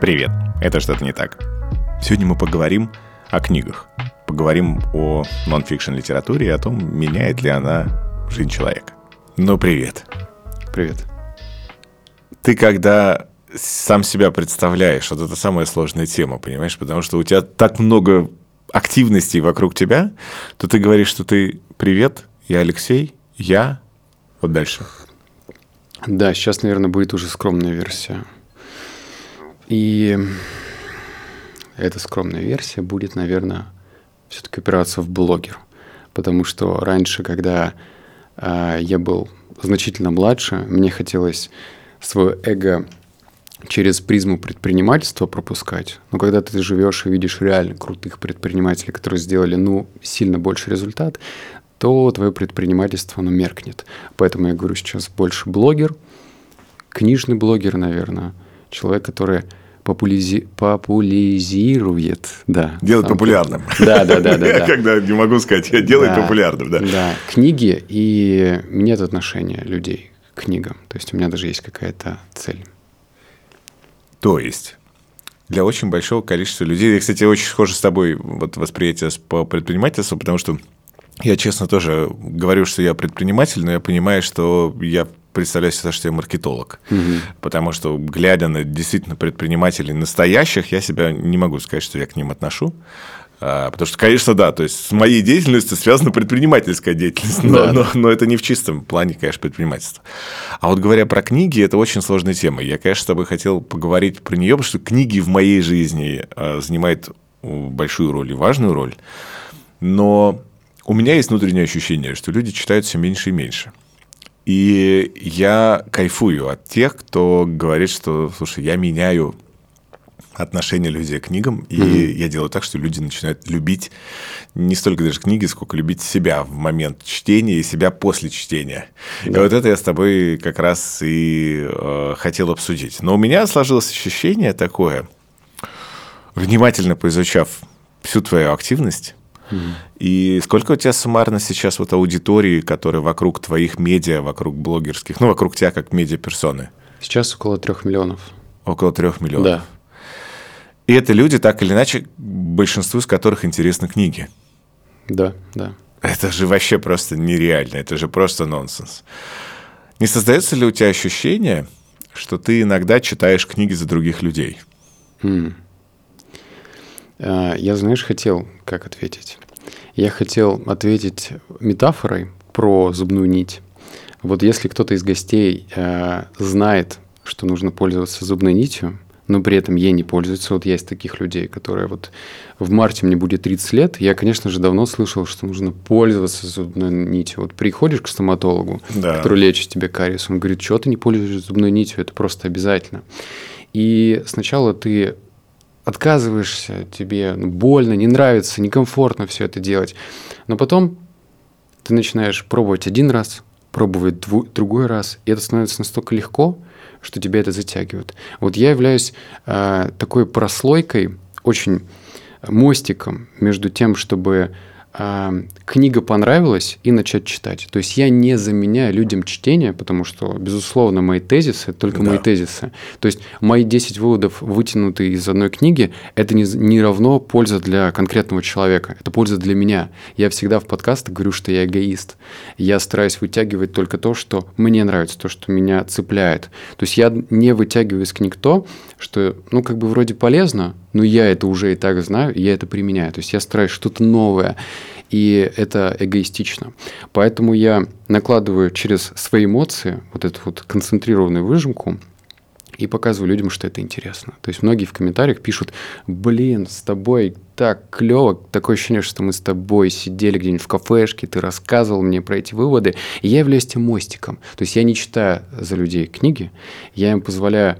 Привет, это что-то не так. Сегодня мы поговорим о книгах. Поговорим о нон-фикшн литературе и о том, меняет ли она жизнь человека. Ну, привет. Привет. Ты когда сам себя представляешь, вот это самая сложная тема, понимаешь? Потому что у тебя так много активностей вокруг тебя, то ты говоришь, что ты «Привет, я Алексей, я...» Вот дальше. Да, сейчас, наверное, будет уже скромная версия. И эта скромная версия будет, наверное, все-таки опираться в блогер. Потому что раньше, когда э, я был значительно младше, мне хотелось свое эго через призму предпринимательства пропускать. Но когда ты живешь и видишь реально крутых предпринимателей, которые сделали, ну, сильно больше результат, то твое предпринимательство, оно меркнет. Поэтому я говорю сейчас больше блогер, книжный блогер, наверное, человек, который популизи... популяризирует, да. Делает там, популярным. Да, да, да, да. Я когда не могу сказать, я делаю да, популярным, да. Да, книги и нет отношения людей к книгам. То есть у меня даже есть какая-то цель. То есть для очень большого количества людей, я, кстати, очень схоже с тобой вот восприятие по предпринимательству, потому что я честно тоже говорю, что я предприниматель, но я понимаю, что я представляю себя, что я маркетолог. Угу. Потому что, глядя на действительно предпринимателей настоящих, я себя не могу сказать, что я к ним отношу. А, потому что, конечно, да, то есть с моей деятельностью связана предпринимательская деятельность, но, да. но, но это не в чистом плане, конечно, предпринимательства. А вот говоря про книги, это очень сложная тема. Я, конечно, с тобой хотел поговорить про нее, потому что книги в моей жизни а, занимают большую роль и важную роль. Но у меня есть внутреннее ощущение, что люди читают все меньше и меньше. И я кайфую от тех, кто говорит, что, слушай, я меняю отношение людей к книгам, и mm-hmm. я делаю так, что люди начинают любить не столько даже книги, сколько любить себя в момент чтения и себя после чтения. Да. И вот это я с тобой как раз и э, хотел обсудить. Но у меня сложилось ощущение такое, внимательно поизучав всю твою активность, и сколько у тебя суммарно сейчас вот аудитории, которые вокруг твоих медиа, вокруг блогерских, ну, вокруг тебя как медиа-персоны? Сейчас около трех миллионов. Около трех миллионов. Да. И это люди, так или иначе, большинству из которых интересны книги. Да, да. Это же вообще просто нереально, это же просто нонсенс. Не создается ли у тебя ощущение, что ты иногда читаешь книги за других людей? Хм. Я, знаешь, хотел как ответить. Я хотел ответить метафорой про зубную нить. Вот если кто-то из гостей э, знает, что нужно пользоваться зубной нитью, но при этом ей не пользуется. Вот есть таких людей, которые вот в марте мне будет 30 лет. Я, конечно же, давно слышал, что нужно пользоваться зубной нитью. Вот приходишь к стоматологу, да. который лечит тебе кариес, он говорит, что ты не пользуешься зубной нитью, это просто обязательно. И сначала ты отказываешься, тебе больно, не нравится, некомфортно все это делать. Но потом ты начинаешь пробовать один раз, пробовать дву- другой раз, и это становится настолько легко, что тебя это затягивает. Вот я являюсь э, такой прослойкой, очень мостиком между тем, чтобы э, книга понравилась и начать читать. То есть я не заменяю людям чтение, потому что, безусловно, мои тезисы – это только да. мои тезисы. То есть мои 10 выводов, вытянутые из одной книги, это не, не равно польза для конкретного человека, это польза для меня. Я всегда в подкастах говорю, что я эгоист. Я стараюсь вытягивать только то, что мне нравится, то, что меня цепляет. То есть я не вытягиваю из книг то, что, ну, как бы вроде полезно, но я это уже и так знаю, и я это применяю. То есть я стараюсь что-то новое, и это эгоистично. Поэтому я накладываю через свои эмоции вот эту вот концентрированную выжимку, и показываю людям, что это интересно. То есть многие в комментариях пишут, блин, с тобой так клево, такое ощущение, что мы с тобой сидели где-нибудь в кафешке, ты рассказывал мне про эти выводы, и я являюсь тем мостиком. То есть я не читаю за людей книги, я им позволяю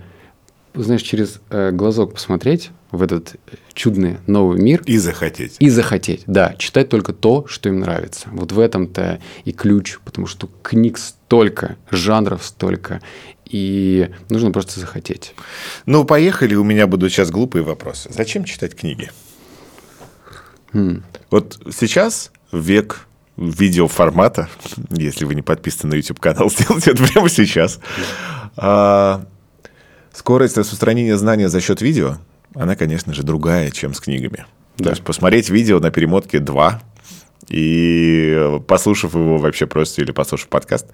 знаешь, через э, глазок посмотреть в этот чудный новый мир. И захотеть. И захотеть, да. Читать только то, что им нравится. Вот в этом-то и ключ, потому что книг столько, жанров столько, и нужно просто захотеть. Ну, поехали, у меня будут сейчас глупые вопросы. Зачем читать книги? Хм. Вот сейчас век видеоформата, если вы не подписаны на YouTube канал, сделайте это прямо сейчас. А, Скорость распространения знания за счет видео, она, конечно же, другая, чем с книгами. Да. То есть посмотреть видео на перемотке 2 и послушав его вообще просто или послушав подкаст,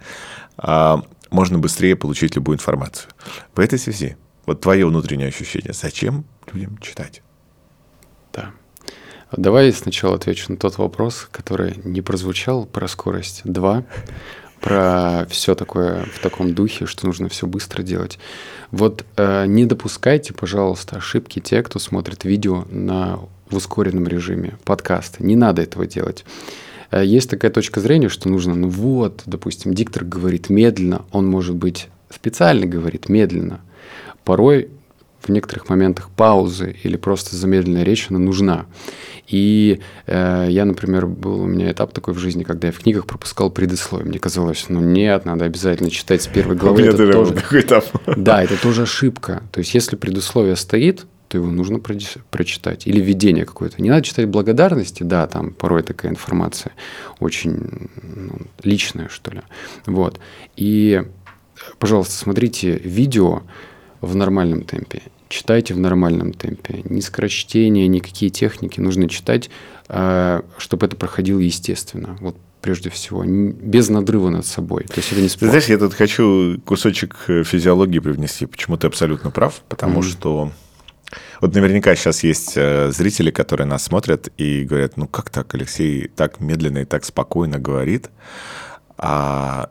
а, можно быстрее получить любую информацию. В этой связи, вот твое внутреннее ощущение, зачем людям читать? Да. Давай сначала отвечу на тот вопрос, который не прозвучал про скорость. Два. Про все такое в таком духе, что нужно все быстро делать. Вот э, не допускайте, пожалуйста, ошибки те, кто смотрит видео на в ускоренном режиме, подкасты. Не надо этого делать. Э, есть такая точка зрения, что нужно, ну вот, допустим, диктор говорит медленно, он, может быть, специально говорит медленно. Порой в некоторых моментах паузы или просто замедленная речь, она нужна. И э, я, например, был у меня этап такой в жизни, когда я в книгах пропускал предисловие. Мне казалось, ну нет, надо обязательно читать с первой главы. У это тоже... такой этап. Да, это тоже ошибка. То есть, если предисловие стоит, то его нужно прочитать. Или введение какое-то. Не надо читать благодарности, да, там порой такая информация очень ну, личная, что ли. Вот. И, пожалуйста, смотрите видео в нормальном темпе. Читайте в нормальном темпе. Ни скорочтение, никакие техники нужно читать, а, чтобы это проходило естественно. Вот прежде всего, без надрыва над собой. То есть это не спорт. Знаешь, я тут хочу кусочек э, физиологии привнести. Почему ты абсолютно прав? Потому mm-hmm. что вот наверняка сейчас есть э, зрители, которые нас смотрят и говорят, ну как так, Алексей так медленно и так спокойно говорит. А,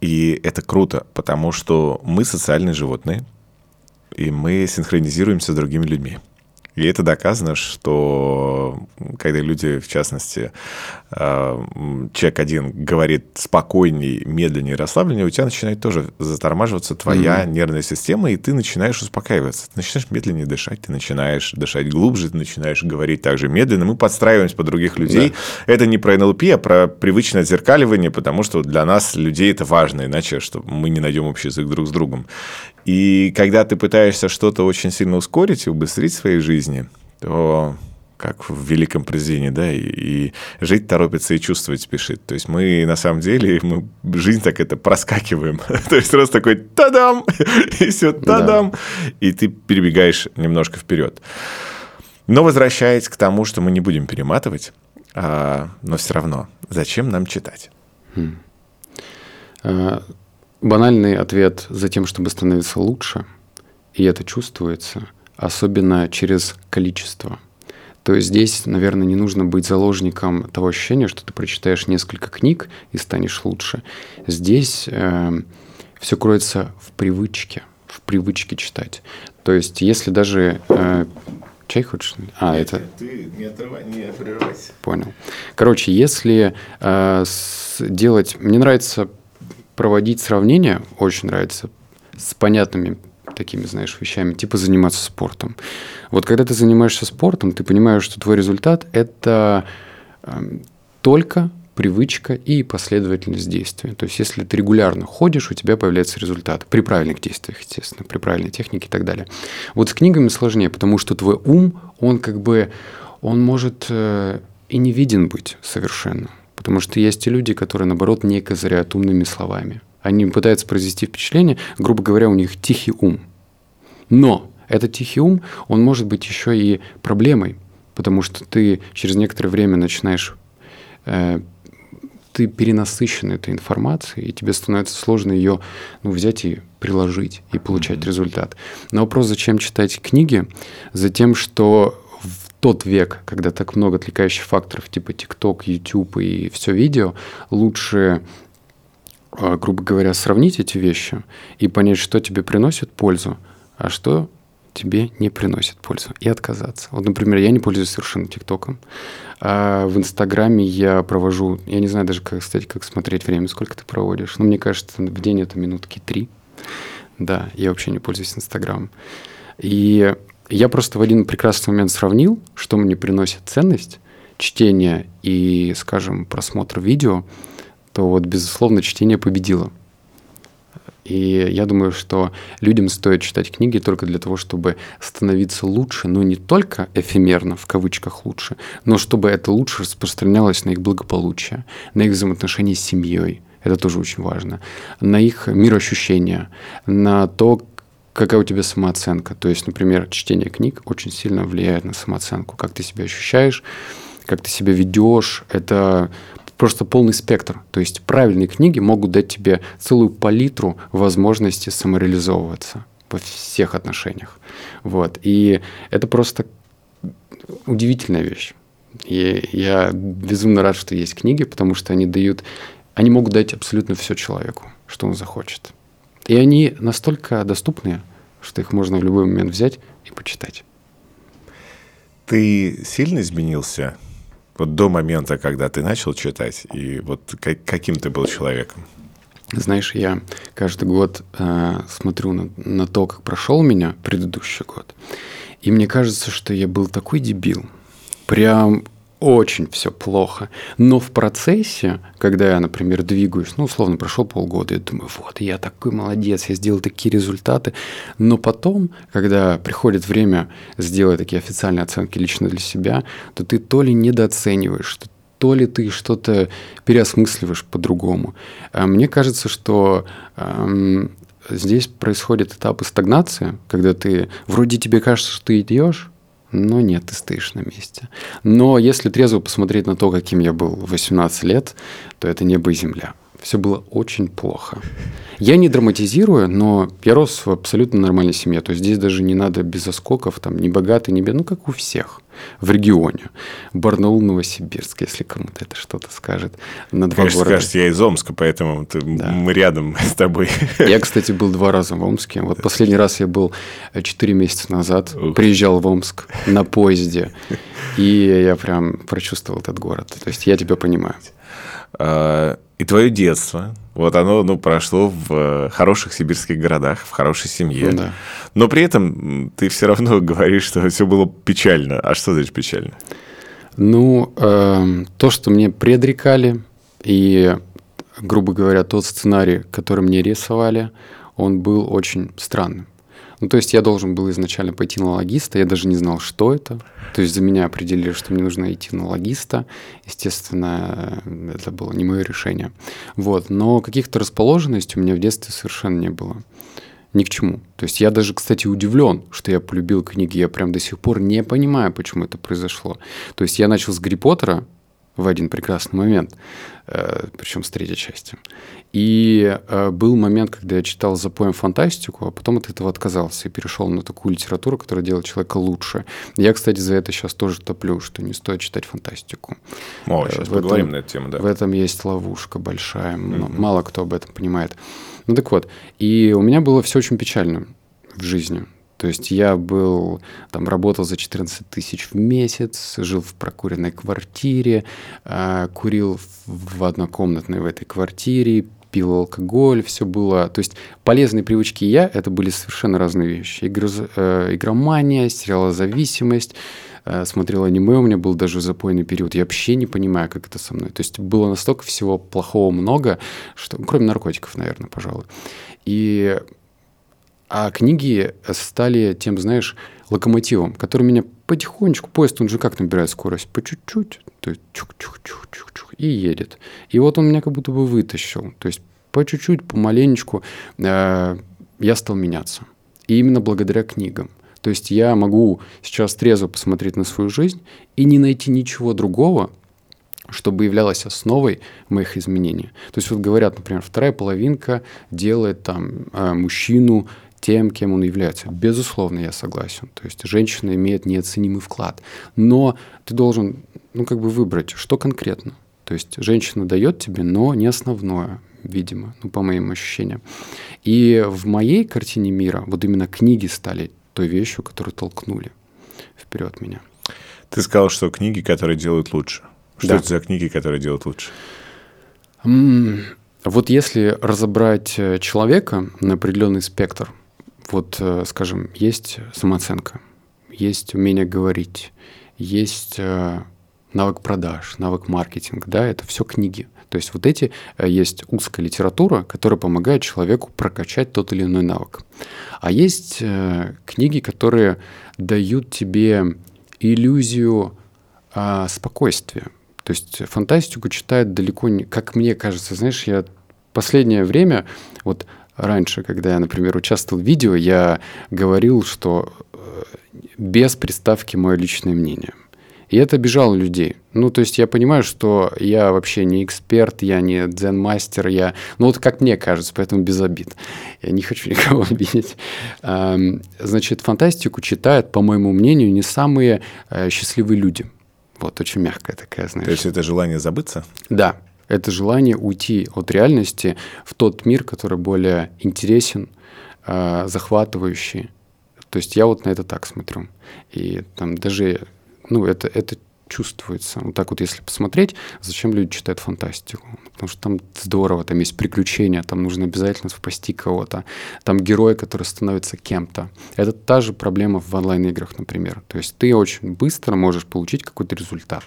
и это круто, потому что мы социальные животные, и мы синхронизируемся с другими людьми. И это доказано, что когда люди, в частности, э, человек один говорит спокойней, медленнее, расслабленнее, у тебя начинает тоже затормаживаться твоя mm-hmm. нервная система, и ты начинаешь успокаиваться. Ты начинаешь медленнее дышать, ты начинаешь дышать глубже, ты начинаешь говорить также медленно. Мы подстраиваемся под других людей. Да. Это не про НЛП, а про привычное отзеркаливание, потому что для нас, людей, это важно, иначе что мы не найдем общий язык друг с другом. И когда ты пытаешься что-то очень сильно ускорить и убыстрить в своей жизни, то как в великом произведении, да, и, и жить торопится и чувствовать спешит. То есть мы на самом деле, мы жизнь так это проскакиваем. То есть просто такой тадам, и все тадам, да. и ты перебегаешь немножко вперед. Но возвращаясь к тому, что мы не будем перематывать, а, но все равно, зачем нам читать? Хм. А, банальный ответ за тем, чтобы становиться лучше, и это чувствуется, особенно через количество. То есть здесь, наверное, не нужно быть заложником того ощущения, что ты прочитаешь несколько книг и станешь лучше. Здесь э, все кроется в привычке, в привычке читать. То есть если даже э, Чай хочешь? А, Нет, это... Ты не отрывай, не прерывайся. Понял. Короче, если э, делать... Мне нравится проводить сравнения, очень нравится, с понятными такими, знаешь, вещами, типа заниматься спортом. Вот когда ты занимаешься спортом, ты понимаешь, что твой результат – это э, только привычка и последовательность действия. То есть, если ты регулярно ходишь, у тебя появляется результат. При правильных действиях, естественно, при правильной технике и так далее. Вот с книгами сложнее, потому что твой ум, он как бы, он может э, и не виден быть совершенно. Потому что есть и люди, которые, наоборот, не козыряют умными словами. Они пытаются произвести впечатление, грубо говоря, у них тихий ум. Но этот тихий ум, он может быть еще и проблемой, потому что ты через некоторое время начинаешь э, ты перенасыщен этой информацией, и тебе становится сложно ее ну, взять и приложить, и получать mm-hmm. результат. Но вопрос, зачем читать книги? За тем, что тот век, когда так много отвлекающих факторов, типа TikTok, YouTube и все видео, лучше, а, грубо говоря, сравнить эти вещи и понять, что тебе приносит пользу, а что тебе не приносит пользу, и отказаться. Вот, например, я не пользуюсь совершенно ТикТоком. А в Инстаграме я провожу, я не знаю даже, как, кстати, как смотреть время, сколько ты проводишь. Но мне кажется, в день это минутки три. Да, я вообще не пользуюсь Инстаграмом. И я просто в один прекрасный момент сравнил, что мне приносит ценность чтение и, скажем, просмотр видео, то вот, безусловно, чтение победило. И я думаю, что людям стоит читать книги только для того, чтобы становиться лучше, но не только эфемерно, в кавычках лучше, но чтобы это лучше распространялось на их благополучие, на их взаимоотношения с семьей. Это тоже очень важно. На их мироощущения, на то, какая у тебя самооценка. То есть, например, чтение книг очень сильно влияет на самооценку. Как ты себя ощущаешь, как ты себя ведешь. Это просто полный спектр. То есть правильные книги могут дать тебе целую палитру возможностей самореализовываться во всех отношениях. Вот. И это просто удивительная вещь. И я безумно рад, что есть книги, потому что они дают, они могут дать абсолютно все человеку, что он захочет. И они настолько доступные, что их можно в любой момент взять и почитать. Ты сильно изменился вот до момента, когда ты начал читать, и вот как, каким ты был человеком? Знаешь, я каждый год э, смотрю на, на то, как прошел меня предыдущий год, и мне кажется, что я был такой дебил. Прям очень все плохо. Но в процессе, когда я, например, двигаюсь, ну, условно, прошел полгода, я думаю, вот, я такой молодец, я сделал такие результаты. Но потом, когда приходит время сделать такие официальные оценки лично для себя, то ты то ли недооцениваешь, то ли ты что-то переосмысливаешь по-другому. А мне кажется, что эм, здесь происходит этап стагнации, когда ты вроде тебе кажется, что ты идешь, но нет, ты стоишь на месте. Но если трезво посмотреть на то, каким я был в 18 лет, то это небо и земля. Все было очень плохо. Я не драматизирую, но я рос в абсолютно нормальной семье. То есть здесь даже не надо без оскоков, там, не богатый, не бедный, ну, как у всех в регионе. Барнаул, Новосибирск, если кому-то это что-то скажет. На два Конечно, города. скажешь, я из Омска, поэтому ты, да. мы рядом с тобой. Я, кстати, был два раза в Омске. Вот последний раз я был 4 месяца назад, Ух. приезжал в Омск на поезде, и я прям прочувствовал этот город. То есть я тебя понимаю. А, и твое детство, вот оно ну, прошло в э, хороших сибирских городах, в хорошей семье. Да. Но при этом ты все равно говоришь, что все было печально. А что значит печально? Ну, э, то, что мне предрекали, и, грубо говоря, тот сценарий, который мне рисовали, он был очень странным. Ну, то есть я должен был изначально пойти на логиста, я даже не знал, что это. То есть за меня определили, что мне нужно идти на логиста. Естественно, это было не мое решение. Вот. Но каких-то расположенностей у меня в детстве совершенно не было. Ни к чему. То есть я даже, кстати, удивлен, что я полюбил книги. Я прям до сих пор не понимаю, почему это произошло. То есть я начал с Гарри Поттера, в один прекрасный момент, э, причем с третьей части. И э, был момент, когда я читал за поем фантастику, а потом от этого отказался и перешел на такую литературу, которая делает человека лучше. Я, кстати, за это сейчас тоже топлю, что не стоит читать фантастику. О, сейчас э, в поговорим этом, на эту тему, да. В этом есть ловушка большая, mm-hmm. мало кто об этом понимает. Ну так вот, и у меня было все очень печально в жизни. То есть я был, там, работал за 14 тысяч в месяц, жил в прокуренной квартире, э, курил в однокомнатной в этой квартире, пил алкоголь, все было... То есть полезные привычки я — это были совершенно разные вещи. Игр, э, игромания, сериалозависимость, э, смотрел аниме, у меня был даже запойный период. Я вообще не понимаю, как это со мной. То есть было настолько всего плохого много, что... Кроме наркотиков, наверное, пожалуй. И а книги стали тем, знаешь, локомотивом, который меня потихонечку, поезд, он же как набирает скорость? По чуть-чуть, то есть чук-чук-чук-чук-чук, и едет. И вот он меня как будто бы вытащил. То есть по чуть-чуть, помаленечку э, я стал меняться. И именно благодаря книгам. То есть я могу сейчас трезво посмотреть на свою жизнь и не найти ничего другого, чтобы являлось основой моих изменений. То есть вот говорят, например, вторая половинка делает там э, мужчину тем, кем он является. Безусловно, я согласен. То есть женщина имеет неоценимый вклад. Но ты должен, ну, как бы выбрать, что конкретно. То есть женщина дает тебе, но не основное, видимо, ну, по моим ощущениям. И в моей картине мира вот именно книги стали той вещью, которую толкнули вперед меня. Ты сказал, что книги, которые делают лучше. Что да. это за книги, которые делают лучше? Вот если разобрать э, человека на определенный спектр, вот, э, скажем, есть самооценка, есть умение говорить, есть э, навык продаж, навык маркетинга, да, это все книги. То есть вот эти э, есть узкая литература, которая помогает человеку прокачать тот или иной навык. А есть книги, которые дают тебе иллюзию а, спокойствия. То есть фантастику читают далеко не, как мне кажется, знаешь, я последнее время вот раньше, когда я, например, участвовал в видео, я говорил, что э, без приставки мое личное мнение. И это обижало людей. Ну, то есть я понимаю, что я вообще не эксперт, я не дзен-мастер, я... Ну, вот как мне кажется, поэтому без обид. Я не хочу никого обидеть. Значит, фантастику читают, по моему мнению, не самые э, счастливые люди. Вот, очень мягкая такая, знаешь. То есть это желание забыться? Да, это желание уйти от реальности в тот мир, который более интересен, э, захватывающий. То есть я вот на это так смотрю. И там даже ну, это, это чувствуется. Вот так вот, если посмотреть, зачем люди читают фантастику? Потому что там здорово, там есть приключения, там нужно обязательно спасти кого-то. Там герой, который становится кем-то. Это та же проблема в онлайн-играх, например. То есть ты очень быстро можешь получить какой-то результат.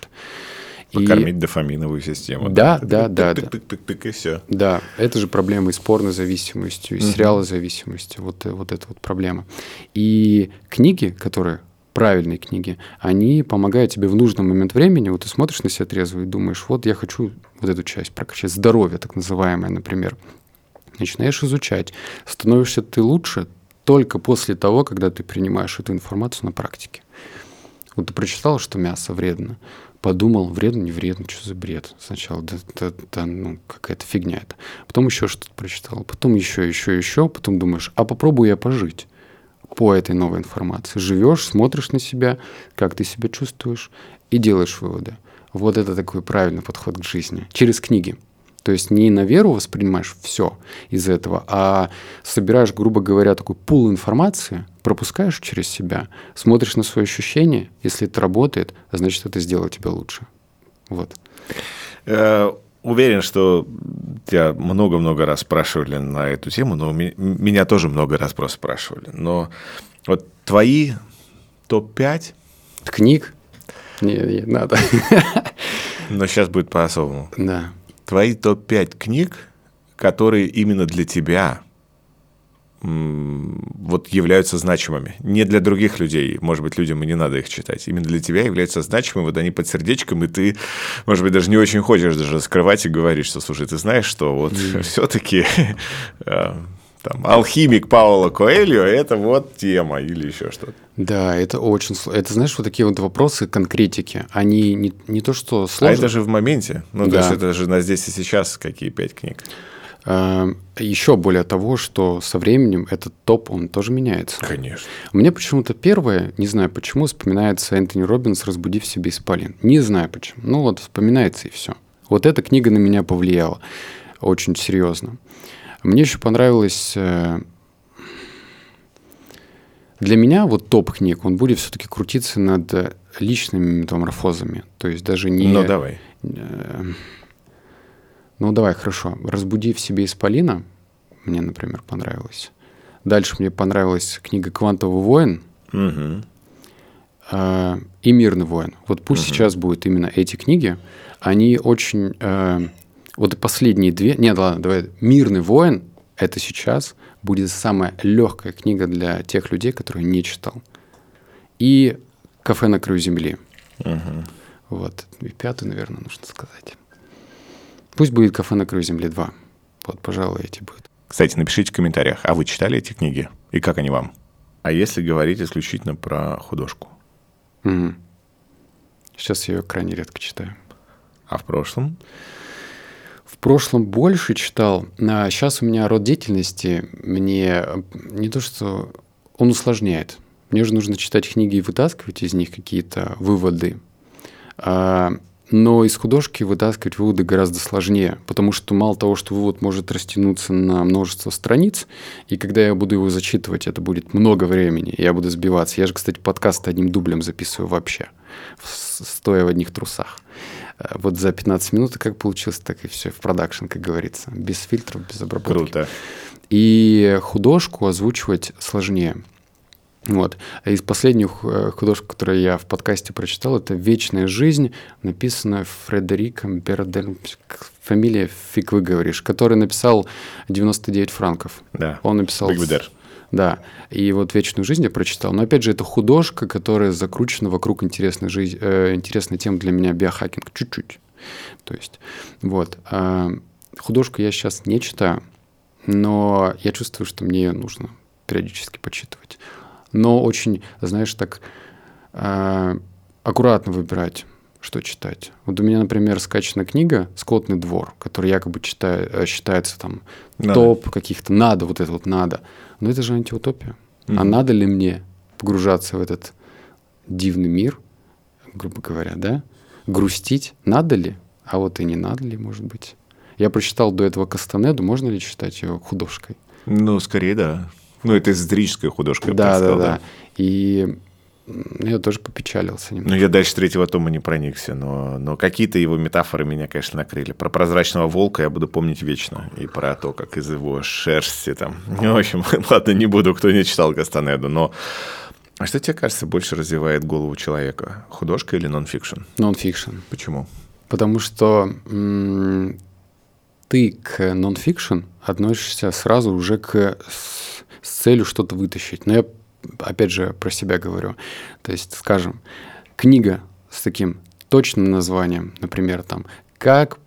Покормить и... дофаминовую систему. Да, да, да. Тык, тык, тык, тык, и все. Да, это же проблема и с порнозависимостью, и с сериалозависимостью. Вот, вот это вот проблема. И книги, которые правильные книги, они помогают тебе в нужный момент времени, вот ты смотришь на себя трезво и думаешь, вот я хочу вот эту часть прокачать, здоровье так называемое, например. Начинаешь изучать, становишься ты лучше только после того, когда ты принимаешь эту информацию на практике. Вот ты прочитал, что мясо вредно, подумал, вредно, не вредно, что за бред. Сначала, да, да, да ну, какая-то фигня это. Потом еще что-то прочитал, потом еще, еще, еще, потом думаешь, а попробую я пожить по этой новой информации. Живешь, смотришь на себя, как ты себя чувствуешь и делаешь выводы. Вот это такой правильный подход к жизни. Через книги. То есть не на веру воспринимаешь все из этого, а собираешь, грубо говоря, такой пул информации, пропускаешь через себя, смотришь на свои ощущения. Если это работает, значит, это сделает тебя лучше. Вот. Э, уверен, что тебя много-много раз спрашивали на эту тему, но меня тоже много раз просто спрашивали. Но вот твои топ-5... Книг? Не, не надо. Но сейчас будет по-особому. Да. Твои топ-5 книг, которые именно для тебя вот являются значимыми. Не для других людей, может быть, людям и не надо их читать. Именно для тебя являются значимыми, вот они под сердечком, и ты, может быть, даже не очень хочешь даже скрывать и говорить, что, слушай, ты знаешь, что вот mm. все-таки э, там, алхимик Паула Коэльо – это вот тема или еще что-то. Да, это очень сложно. Это, знаешь, вот такие вот вопросы конкретики. Они не, не то, что сложно. А это же в моменте. Ну, да. то есть это же на здесь и сейчас какие пять книг. Эм, Еще более того, что со временем этот топ, он тоже меняется. Конечно. Мне почему-то первое, не знаю почему, вспоминается Энтони Робинс «Разбуди в себе исполин». Не знаю почему. Ну вот вспоминается и все. Вот эта книга на меня повлияла очень серьезно. Мне еще понравилось... Э, для меня вот топ книг, он будет все-таки крутиться над личными метаморфозами. То есть даже не... Ну, давай. Ну, давай, хорошо. «Разбуди в себе исполина» мне, например, понравилось. Дальше мне понравилась книга «Квантовый воин» угу. э, и «Мирный воин». Вот пусть угу. сейчас будут именно эти книги. Они очень... Э, вот последние две... Нет, ладно, давай. «Мирный воин» — это сейчас будет самая легкая книга для тех людей, которые не читал. И «Кафе на краю земли». Угу. Вот. И пятый, наверное, нужно сказать. Пусть будет «Кафе на краю земли 2». Вот, пожалуй, эти будут. Кстати, напишите в комментариях, а вы читали эти книги? И как они вам? А если говорить исключительно про художку? Угу. Сейчас я ее крайне редко читаю. А в прошлом? В прошлом больше читал. А сейчас у меня род деятельности мне не то что он усложняет. Мне же нужно читать книги и вытаскивать из них какие-то выводы. А но из художки вытаскивать выводы гораздо сложнее, потому что мало того, что вывод может растянуться на множество страниц, и когда я буду его зачитывать, это будет много времени, я буду сбиваться. Я же, кстати, подкаст одним дублем записываю вообще, стоя в одних трусах. Э, вот за 15 минут, как получилось, так и все в продакшн, как говорится. Без фильтров, без обработки. Круто. И художку озвучивать сложнее. Вот. А из последних э, художек, которые я в подкасте прочитал, это «Вечная жизнь», написанная Фредериком Берделем, фамилия фиг вы говоришь, который написал 99 франков. Да. Он написал... Бигбедер. Да, и вот «Вечную жизнь» я прочитал. Но опять же, это художка, которая закручена вокруг интересной, жизни, э, интересной темы для меня биохакинг. Чуть-чуть. То есть, вот. Э, художку я сейчас не читаю, но я чувствую, что мне нужно периодически почитывать. Но очень, знаешь, так э, аккуратно выбирать, что читать. Вот у меня, например, скачана книга «Скотный двор», которая якобы читаю, э, считается там надо. топ каких-то «надо», вот это вот «надо». Но это же антиутопия. Mm-hmm. А надо ли мне погружаться в этот дивный мир, грубо говоря, да? Грустить надо ли? А вот и не надо ли, может быть? Я прочитал до этого Кастанеду, можно ли считать ее художкой? Ну, скорее, да. Ну, это эзотерическая художка. Да, да, да, да. И я тоже попечалился немного. Ну, я дальше третьего тома не проникся, но, но какие-то его метафоры меня, конечно, накрыли. Про прозрачного волка я буду помнить вечно. И про то, как из его шерсти там... Ну, в общем, ладно, не буду, кто не читал Кастанеду, но... А что тебе кажется больше развивает голову человека? Художка или нон-фикшн? Нон-фикшн. Почему? Потому что м- ты к нон-фикшн относишься сразу уже к, с, целью что-то вытащить. Но я, опять же, про себя говорю. То есть, скажем, книга с таким точным названием, например, там, «Как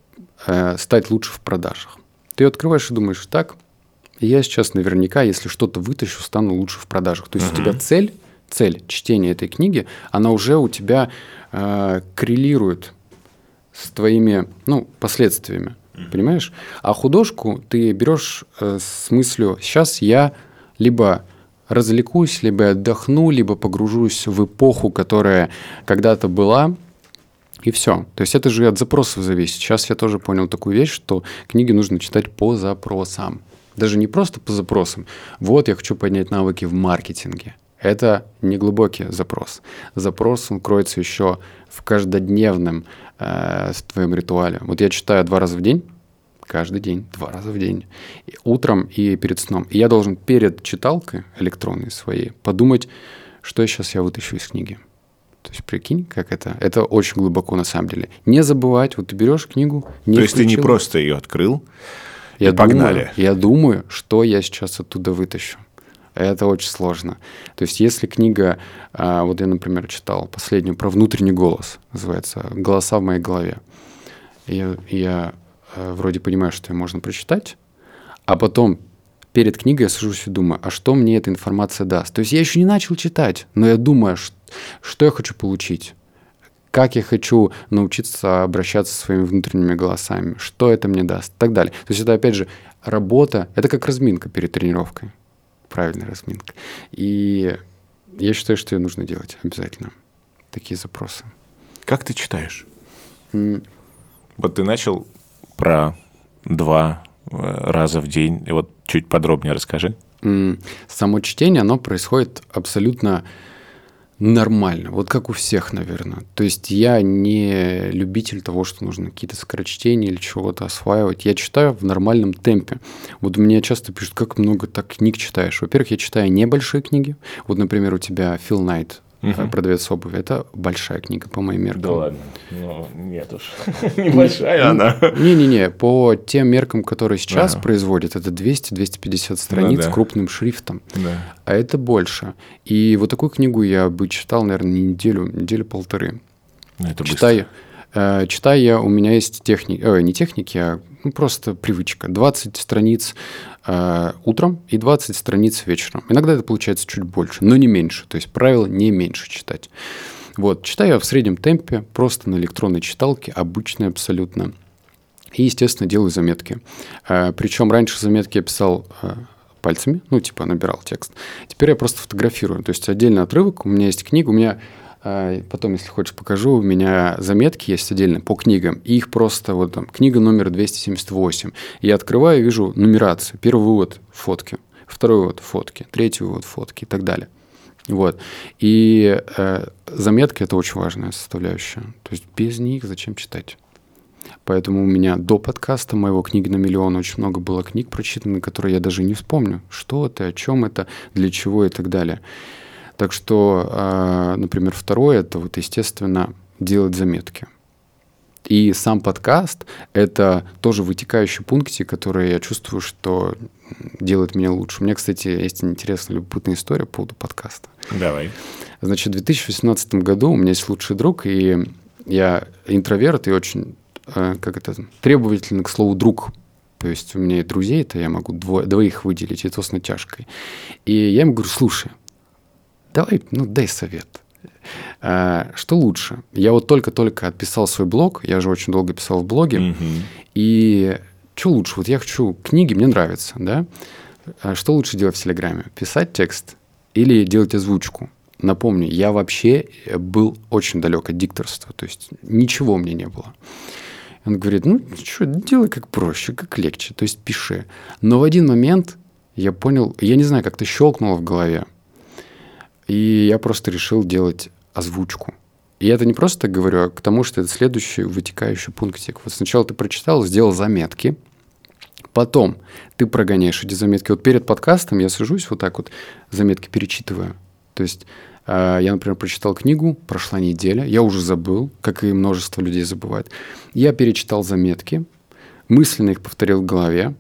э, стать лучше в продажах». Ты ее открываешь и думаешь, так, я сейчас наверняка, если что-то вытащу, стану лучше в продажах. То есть uh-huh. у тебя цель, цель чтения этой книги, она уже у тебя э, коррелирует с твоими ну, последствиями. Понимаешь? А художку ты берешь э, с мыслью, сейчас я либо развлекусь, либо отдохну, либо погружусь в эпоху, которая когда-то была, и все. То есть это же от запросов зависит. Сейчас я тоже понял такую вещь, что книги нужно читать по запросам. Даже не просто по запросам. Вот я хочу поднять навыки в маркетинге. Это не глубокий запрос. Запрос, он кроется еще в каждодневном э, в твоем ритуале. Вот я читаю два раза в день, каждый день, два раза в день, и утром и перед сном. И я должен перед читалкой электронной своей подумать, что я сейчас я вытащу из книги. То есть прикинь, как это. Это очень глубоко на самом деле. Не забывать, вот ты берешь книгу, не То есть включил, ты не просто ее открыл, я и думаю, погнали. Я думаю, что я сейчас оттуда вытащу. Это очень сложно. То есть, если книга, а, вот я, например, читал последнюю про внутренний голос, называется «Голоса в моей голове». Я э, вроде понимаю, что ее можно прочитать, а потом перед книгой я сажусь и думаю, а что мне эта информация даст? То есть я еще не начал читать, но я думаю, что я хочу получить как я хочу научиться обращаться со своими внутренними голосами, что это мне даст, и так далее. То есть это, опять же, работа, это как разминка перед тренировкой правильная разминка. И я считаю, что ее нужно делать обязательно. Такие запросы. Как ты читаешь? Mm. Вот ты начал про два э, раза в день. И вот чуть подробнее расскажи. Само чтение, оно происходит абсолютно нормально, вот как у всех, наверное. То есть я не любитель того, что нужно какие-то скорочтения или чего-то осваивать. Я читаю в нормальном темпе. Вот мне часто пишут, как много так книг читаешь. Во-первых, я читаю небольшие книги. Вот, например, у тебя Фил Найт угу. продавец обуви. Это большая книга по моим меркам. Да ладно. Ну, нет уж. Небольшая она. Не-не-не, по тем меркам, которые сейчас ага. производят, это 200-250 страниц ну, да. крупным шрифтом. Да. А это больше. И вот такую книгу я бы читал, наверное, не неделю, неделю-полторы. Ну, это Читаю. Э, читая, у меня есть техники, э, не техники, а ну, просто привычка. 20 страниц э, утром и 20 страниц вечером. Иногда это получается чуть больше, но не меньше. То есть правило не меньше читать. Вот, читаю я в среднем темпе, просто на электронной читалке, обычной абсолютно. И, естественно, делаю заметки. Э, причем раньше заметки я писал э, пальцами, ну, типа набирал текст. Теперь я просто фотографирую. То есть отдельный отрывок, у меня есть книга, у меня потом, если хочешь, покажу. У меня заметки есть отдельно по книгам. И их просто вот там книга номер 278. Я открываю и вижу нумерацию. Первый вывод – фотки. Второй вывод – фотки. Третий вывод – фотки и так далее. Вот. И э, заметки – это очень важная составляющая. То есть без них зачем читать? Поэтому у меня до подкаста моего «Книги на миллион» очень много было книг прочитанных, которые я даже не вспомню. Что это, о чем это, для чего и так далее. Так что, а, например, второе, это вот, естественно, делать заметки. И сам подкаст — это тоже вытекающий пунктик, который я чувствую, что делает меня лучше. У меня, кстати, есть интересная, любопытная история по поводу подкаста. Давай. Значит, в 2018 году у меня есть лучший друг, и я интроверт и очень, э, как это, требовательный к слову «друг». То есть у меня и друзей-то я могу дво, двоих выделить, и то с натяжкой. И я им говорю, слушай, давай, ну дай совет. А, что лучше? Я вот только-только отписал свой блог, я же очень долго писал в блоге, mm-hmm. и что лучше? Вот я хочу книги, мне нравится, да? А что лучше делать в Телеграме? Писать текст или делать озвучку? Напомню, я вообще был очень далек от дикторства, то есть ничего меня не было. Он говорит, ну что, делай как проще, как легче, то есть пиши. Но в один момент я понял, я не знаю, как-то щелкнуло в голове, и я просто решил делать озвучку. И это не просто так говорю, а к тому, что это следующий вытекающий пунктик. Вот сначала ты прочитал, сделал заметки, потом ты прогоняешь эти заметки. Вот перед подкастом я сажусь вот так вот, заметки перечитываю. То есть э, я, например, прочитал книгу, прошла неделя, я уже забыл, как и множество людей забывают. Я перечитал заметки, мысленно их повторил в голове,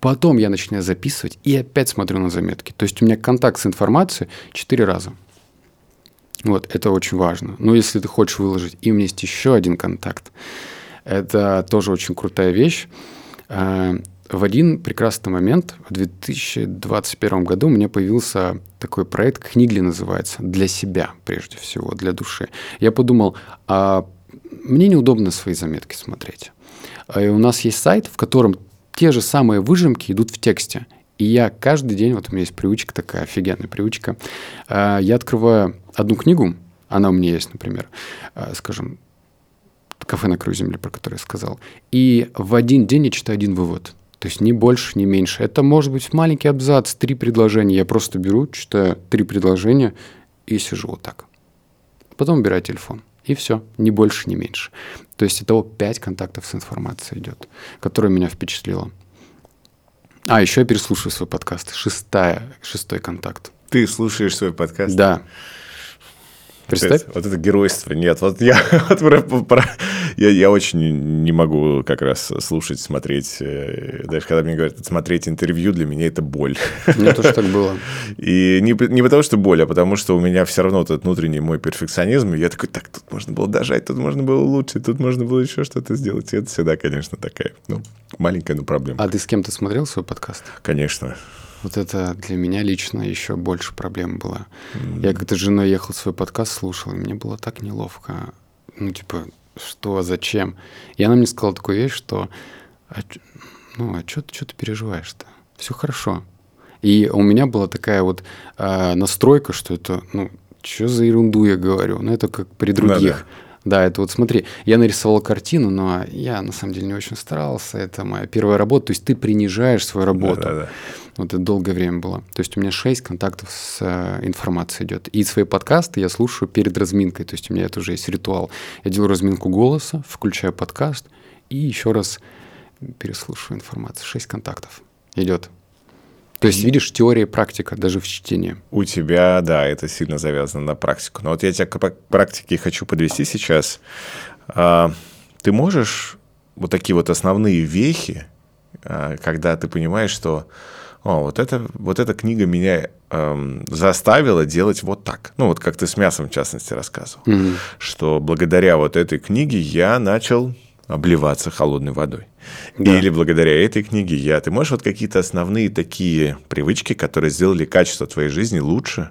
потом я начинаю записывать и опять смотрю на заметки. То есть у меня контакт с информацией четыре раза. Вот, это очень важно. Но если ты хочешь выложить, и у меня есть еще один контакт. Это тоже очень крутая вещь. А, в один прекрасный момент, в 2021 году, у меня появился такой проект, Книгли называется, для себя, прежде всего, для души. Я подумал, а мне неудобно свои заметки смотреть. И у нас есть сайт, в котором те же самые выжимки идут в тексте. И я каждый день, вот у меня есть привычка такая, офигенная привычка, а, я открываю одну книгу, она у меня есть, например, а, скажем, «Кафе на краю земли», про которое я сказал, и в один день я читаю один вывод. То есть ни больше, ни меньше. Это может быть маленький абзац, три предложения. Я просто беру, читаю три предложения и сижу вот так. Потом убираю телефон. И все, ни больше, ни меньше. То есть итого пять контактов с информацией идет, которая меня впечатлила. А, еще я переслушиваю свой подкаст. Шестая, шестой контакт. Ты слушаешь свой подкаст? Да. Представь. Вот это геройство. Нет, вот я, вот про, я, я очень не могу как раз слушать, смотреть. Э, даже когда мне говорят, смотреть интервью, для меня это боль. Мне тоже так было. И не, не потому, что боль, а потому, что у меня все равно этот внутренний мой перфекционизм. И я такой, так, тут можно было дожать, тут можно было лучше, тут можно было еще что-то сделать. И это всегда, конечно, такая, ну, маленькая, но проблема. А ты с кем-то смотрел свой подкаст? Конечно. Вот это для меня лично еще больше проблем было. Mm. Я как-то с женой ехал свой подкаст, слушал, и мне было так неловко. Ну, типа, что, зачем? И она мне сказала такую вещь, что а, ну, а что ты, ты переживаешь-то? Все хорошо. И у меня была такая вот э, настройка, что это, ну, что за ерунду я говорю? Ну, это как при других. Да, да. Да, это вот смотри, я нарисовал картину, но я на самом деле не очень старался. Это моя первая работа. То есть ты принижаешь свою работу. Да, да, да. Вот это долгое время было. То есть у меня шесть контактов с э, информацией идет. И свои подкасты я слушаю перед разминкой. То есть у меня это уже есть ритуал. Я делаю разминку голоса, включаю подкаст и еще раз переслушиваю информацию. Шесть контактов идет. То есть, видишь, теория и практика даже в чтении. У тебя, да, это сильно завязано на практику. Но вот я тебя к практике хочу подвести сейчас. А, ты можешь вот такие вот основные вехи, а, когда ты понимаешь, что о, вот, это, вот эта книга меня эм, заставила делать вот так. Ну, вот как ты с мясом, в частности, рассказывал. Mm-hmm. Что благодаря вот этой книге я начал обливаться холодной водой. Да. Или благодаря этой книге я... Ты можешь вот какие-то основные такие привычки, которые сделали качество твоей жизни лучше?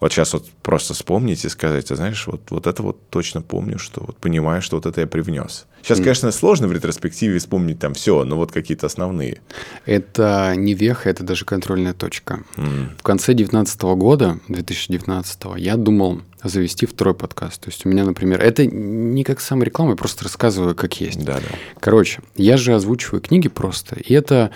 Вот сейчас вот просто вспомнить и сказать, ты знаешь, вот, вот это вот точно помню, что вот понимаю, что вот это я привнес. Сейчас, mm. конечно, сложно в ретроспективе вспомнить там все, но вот какие-то основные. Это не веха, это даже контрольная точка. Mm. В конце 2019 года, 2019, я думал завести второй подкаст. То есть у меня, например, это не как сам реклама, я просто рассказываю, как есть. Да, да. Короче, я же озвучиваю книги просто, и это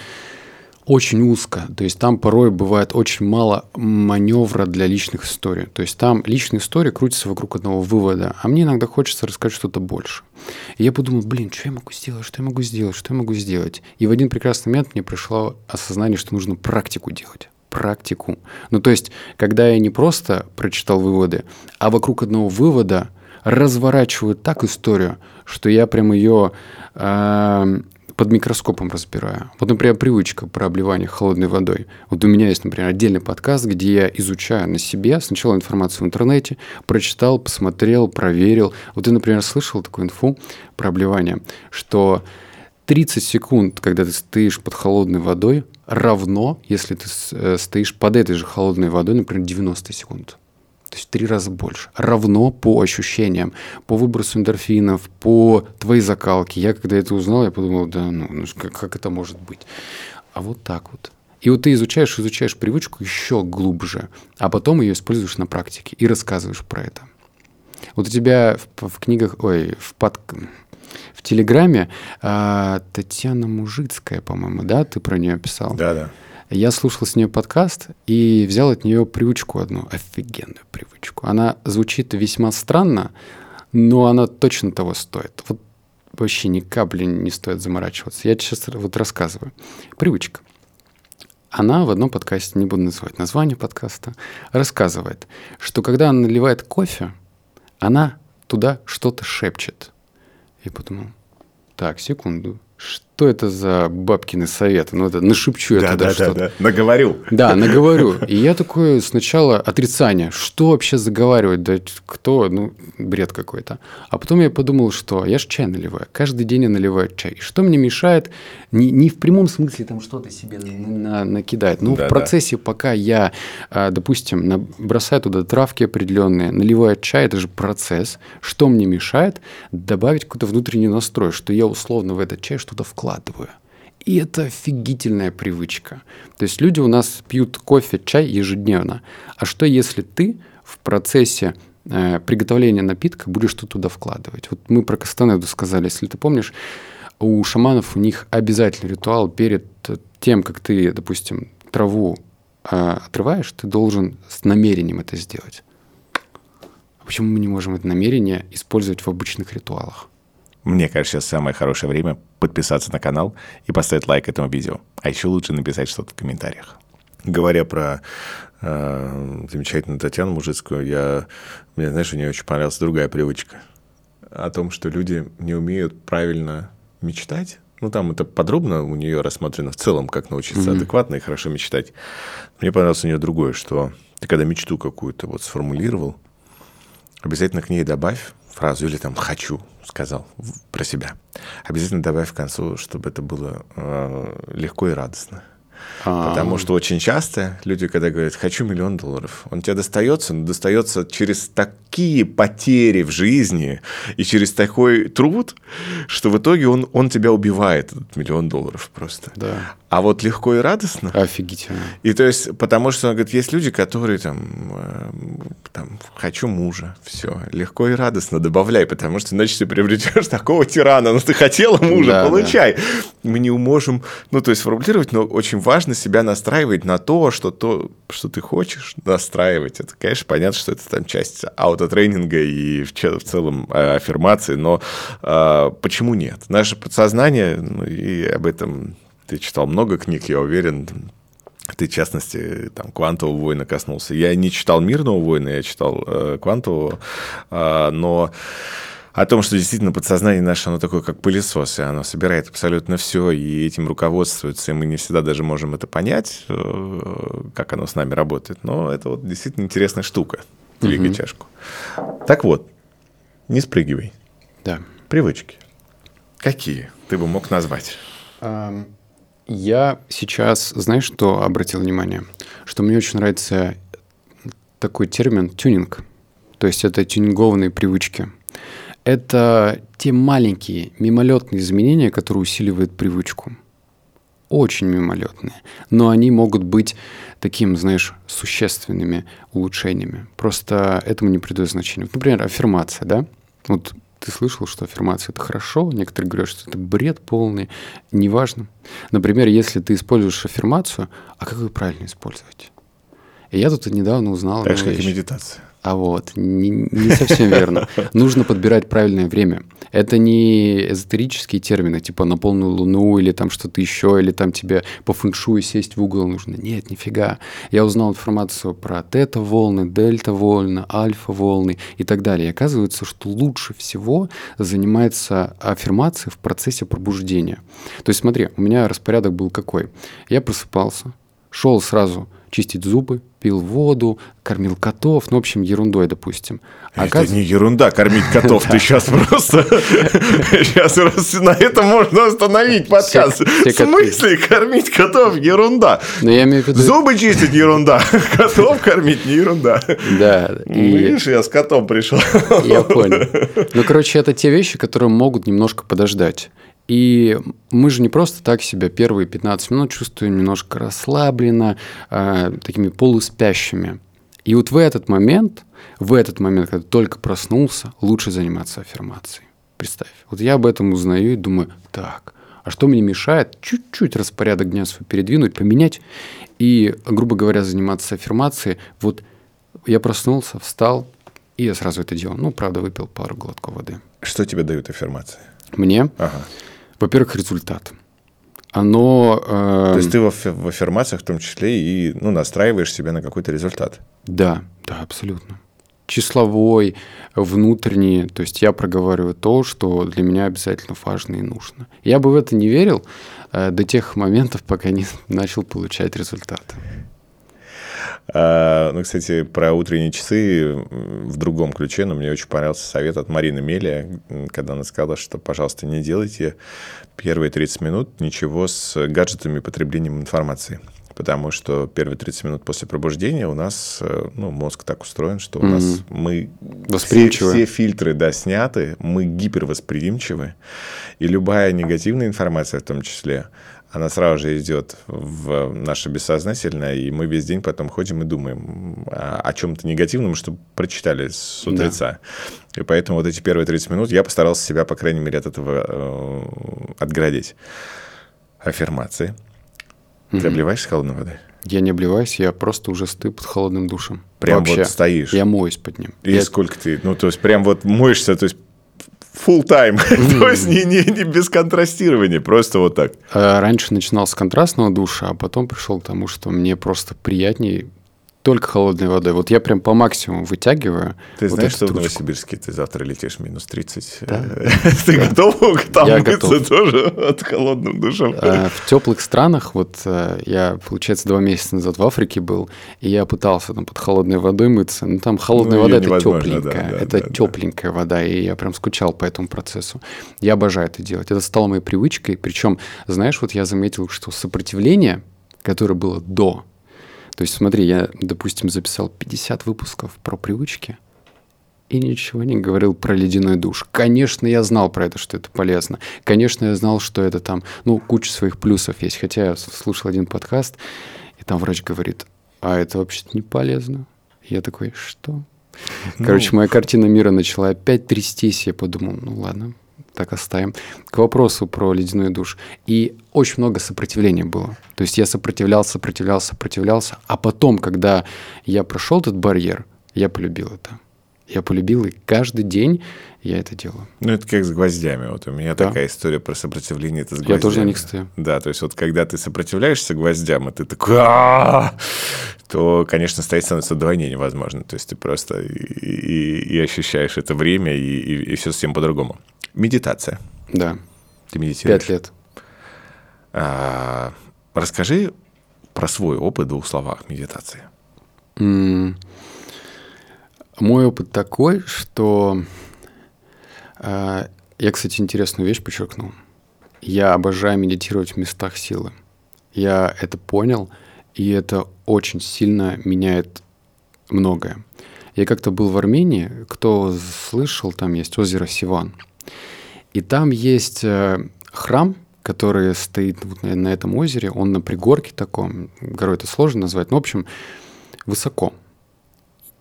очень узко. То есть там порой бывает очень мало маневра для личных историй. То есть там личная история крутится вокруг одного вывода, а мне иногда хочется рассказать что-то больше. И я подумал, блин, что я могу сделать, что я могу сделать, что я могу сделать. И в один прекрасный момент мне пришло осознание, что нужно практику делать практику. Ну, то есть, когда я не просто прочитал выводы, а вокруг одного вывода разворачиваю так историю, что я прям ее э, под микроскопом разбираю. Вот, например, привычка про обливание холодной водой. Вот у меня есть, например, отдельный подкаст, где я изучаю на себе сначала информацию в интернете, прочитал, посмотрел, проверил. Вот ты, например, слышал такую инфу про обливание, что 30 секунд, когда ты стоишь под холодной водой, равно, если ты э, стоишь под этой же холодной водой, например, 90 секунд. То есть в три раза больше. Равно по ощущениям, по выбросу эндорфинов, по твоей закалке. Я когда это узнал, я подумал, да, ну, ну как, как это может быть? А вот так вот. И вот ты изучаешь, изучаешь привычку еще глубже, а потом ее используешь на практике и рассказываешь про это. Вот у тебя в, в книгах, ой, в, под, в Телеграме э, Татьяна Мужицкая, по-моему, да, ты про нее писал? Да, да. Я слушал с нее подкаст и взял от нее привычку одну, офигенную привычку. Она звучит весьма странно, но она точно того стоит. Вот вообще ни капли не стоит заморачиваться. Я сейчас вот рассказываю. Привычка. Она в одном подкасте, не буду называть название подкаста, рассказывает, что когда она наливает кофе, она туда что-то шепчет. Я подумал, так, секунду, что это за бабкины советы? Ну, это нашепчу я да, туда да, что-то. Да, да, наговорю. Да, наговорю. И я такое сначала отрицание. Что вообще заговаривать? Да кто? Ну, бред какой-то. А потом я подумал, что я же чай наливаю. Каждый день я наливаю чай. И что мне мешает? Не, не в прямом смысле там что-то себе на, на, накидать. Но да, в процессе, да. пока я, а, допустим, бросаю туда травки определенные, наливаю чай, это же процесс. Что мне мешает? Добавить какой-то внутренний настрой, что я условно в этот чай что-то вкладываю вкладываю. И это офигительная привычка. То есть люди у нас пьют кофе, чай ежедневно. А что если ты в процессе э, приготовления напитка будешь что туда вкладывать? Вот мы про Кастанеду сказали, если ты помнишь, у шаманов у них обязательный ритуал перед тем, как ты, допустим, траву э, отрываешь, ты должен с намерением это сделать. Почему мы не можем это намерение использовать в обычных ритуалах? Мне кажется, сейчас самое хорошее время подписаться на канал и поставить лайк этому видео. А еще лучше написать что-то в комментариях. Говоря про э, замечательную Татьяну Мужицкую, я, мне, знаешь, у нее очень понравилась другая привычка. О том, что люди не умеют правильно мечтать. Ну, там это подробно у нее рассмотрено в целом, как научиться mm-hmm. адекватно и хорошо мечтать. Мне понравилось у нее другое, что ты когда мечту какую-то вот сформулировал, обязательно к ней добавь фразу или там «хочу», сказал про себя. Обязательно добавь в концу, чтобы это было э, легко и радостно. А-а-а. Потому что очень часто люди, когда говорят «хочу миллион долларов», он тебе достается, но достается через такие потери в жизни и через такой труд, что в итоге он, он тебя убивает, этот миллион долларов просто. Да. А вот легко и радостно. Офигительно. И то есть, потому что, он говорит, есть люди, которые там, э, там, хочу мужа, все, легко и радостно добавляй, потому что иначе ты приобретешь такого тирана, ну ты хотела мужа, да, получай. Да. Мы не можем, ну то есть формулировать, но очень важно себя настраивать на то, что то, что ты хочешь настраивать. Это, конечно, понятно, что это там часть аутотренинга и в, целом э, аффирмации, но э, почему нет? Наше подсознание, ну, и об этом ты читал много книг, я уверен. Ты, в частности, там, «Квантового воина» коснулся. Я не читал «Мирного воина», я читал э, «Квантового», э, но о том, что действительно подсознание наше, оно такое, как пылесос, и оно собирает абсолютно все, и этим руководствуется, и мы не всегда даже можем это понять, э, как оно с нами работает. Но это вот действительно интересная штука, двигай угу. чашку. Так вот, не спрыгивай. Да. Привычки. Какие ты бы мог назвать? Um я сейчас, знаешь, что обратил внимание? Что мне очень нравится такой термин тюнинг. То есть это тюнингованные привычки. Это те маленькие мимолетные изменения, которые усиливают привычку. Очень мимолетные. Но они могут быть таким, знаешь, существенными улучшениями. Просто этому не придает значения. например, аффирмация, да? Вот ты слышал, что аффирмация — это хорошо, некоторые говорят, что это бред полный, неважно. Например, если ты используешь аффирмацию, а как ее правильно использовать? И я тут недавно узнал... Так же, как и медитация. А вот, не, не совсем верно. Нужно подбирать правильное время. Это не эзотерические термины, типа на полную луну или там что-то еще, или там тебе по фэншую сесть в угол нужно. Нет, нифига. Я узнал информацию про тета-волны, дельта-волны, альфа-волны и так далее. И оказывается, что лучше всего занимается аффирмацией в процессе пробуждения. То есть смотри, у меня распорядок был какой. Я просыпался, Шел сразу чистить зубы, пил воду, кормил котов, ну, в общем, ерундой, допустим. А это не ерунда, кормить котов. Ты сейчас просто... Сейчас на этом можно остановить подкаст. В смысле кормить котов? Ерунда. Виду... Зубы чистить ерунда. Котов кормить не ерунда. Да. И... Видишь, я с котом пришел. Я понял. Ну, короче, это те вещи, которые могут немножко подождать. И мы же не просто так себя первые 15 минут чувствуем немножко расслабленно, э, такими полуспящими. И вот в этот момент, в этот момент, когда только проснулся, лучше заниматься аффирмацией. Представь. Вот я об этом узнаю и думаю, так, а что мне мешает чуть-чуть распорядок дня свой передвинуть, поменять и, грубо говоря, заниматься аффирмацией. Вот я проснулся, встал, и я сразу это делал. Ну, правда, выпил пару глотков воды. Что тебе дают аффирмации? Мне? Ага. Во-первых, результат. Оно... Э... То есть ты в, в аффирмациях в том числе и ну, настраиваешь себя на какой-то результат? Да, да, абсолютно. Числовой, внутренний. То есть я проговариваю то, что для меня обязательно важно и нужно. Я бы в это не верил э, до тех моментов, пока не начал получать результаты. А, ну, кстати, про утренние часы в другом ключе, но мне очень понравился совет от Марины Мелия, когда она сказала, что, пожалуйста, не делайте первые 30 минут ничего с гаджетами и потреблением информации. Потому что первые 30 минут после пробуждения у нас, э, ну, мозг так устроен, что у mm-hmm. нас мы Восприимчивы. Все, все фильтры, да, сняты, мы гипервосприимчивы, и любая негативная информация в том числе, она сразу же идет в наше бессознательное, и мы весь день потом ходим и думаем о, о чем-то негативном, что прочитали с утреца. Да. И поэтому вот эти первые 30 минут я постарался себя, по крайней мере, от этого э, отградить. Аффирмации. Угу. Ты обливаешься холодной водой? Я не обливаюсь, я просто уже стою под холодным душем. Прям Вообще. вот стоишь? Я моюсь под ним. И я... сколько ты? Ну, то есть, прям вот моешься, то есть full time, то есть не, не, не без контрастирования, просто вот так. А раньше начинал с контрастного душа, а потом пришел к тому, что мне просто приятнее только холодной водой. Вот я прям по максимуму вытягиваю. Ты вот знаешь, что в Новосибирске ты завтра летишь минус 30? Да. Ты готов там я мыться тоже от холодным душем? А, в теплых странах, вот э, я, получается, два месяца назад в Африке был, и я пытался там под холодной водой мыться. Ну, там холодная ну, вода – это тепленькая. Да, это да, тепленькая да. вода, и я прям скучал по этому процессу. Я обожаю это делать. Это стало моей привычкой. Причем, знаешь, вот я заметил, что сопротивление, которое было до то есть смотри, я, допустим, записал 50 выпусков про привычки и ничего не говорил про ледяной душ. Конечно, я знал про это, что это полезно. Конечно, я знал, что это там, ну, куча своих плюсов есть. Хотя я слушал один подкаст, и там врач говорит, а это вообще-то не полезно. Я такой, что? Ну... Короче, моя картина мира начала опять трястись. Я подумал, ну ладно, так оставим. К вопросу про ледяной душ. И очень много сопротивления было. То есть я сопротивлялся, сопротивлялся, сопротивлялся. А потом, когда я прошел этот барьер, я полюбил это. Я полюбил, и каждый день я это делаю. Ну, это как с гвоздями. Вот у меня да. такая история про сопротивление. Это с гвоздями. Я тоже на них стою. Да, то есть вот когда ты сопротивляешься гвоздям, и ты такой, то, конечно, стоять становится вдвойне невозможно. То есть ты просто и, и, и ощущаешь это время, и, и, и все совсем по-другому. Медитация. Да. Ты медитируешь? Пять лет. А, расскажи про свой опыт в двух словах медитации. Мой опыт такой, что э, я, кстати, интересную вещь подчеркнул. Я обожаю медитировать в местах силы. Я это понял, и это очень сильно меняет многое. Я как-то был в Армении, кто слышал, там есть озеро Сиван – и там есть э, храм, который стоит вот на, на этом озере, он на пригорке таком, горой это сложно назвать, но, в общем, высоко.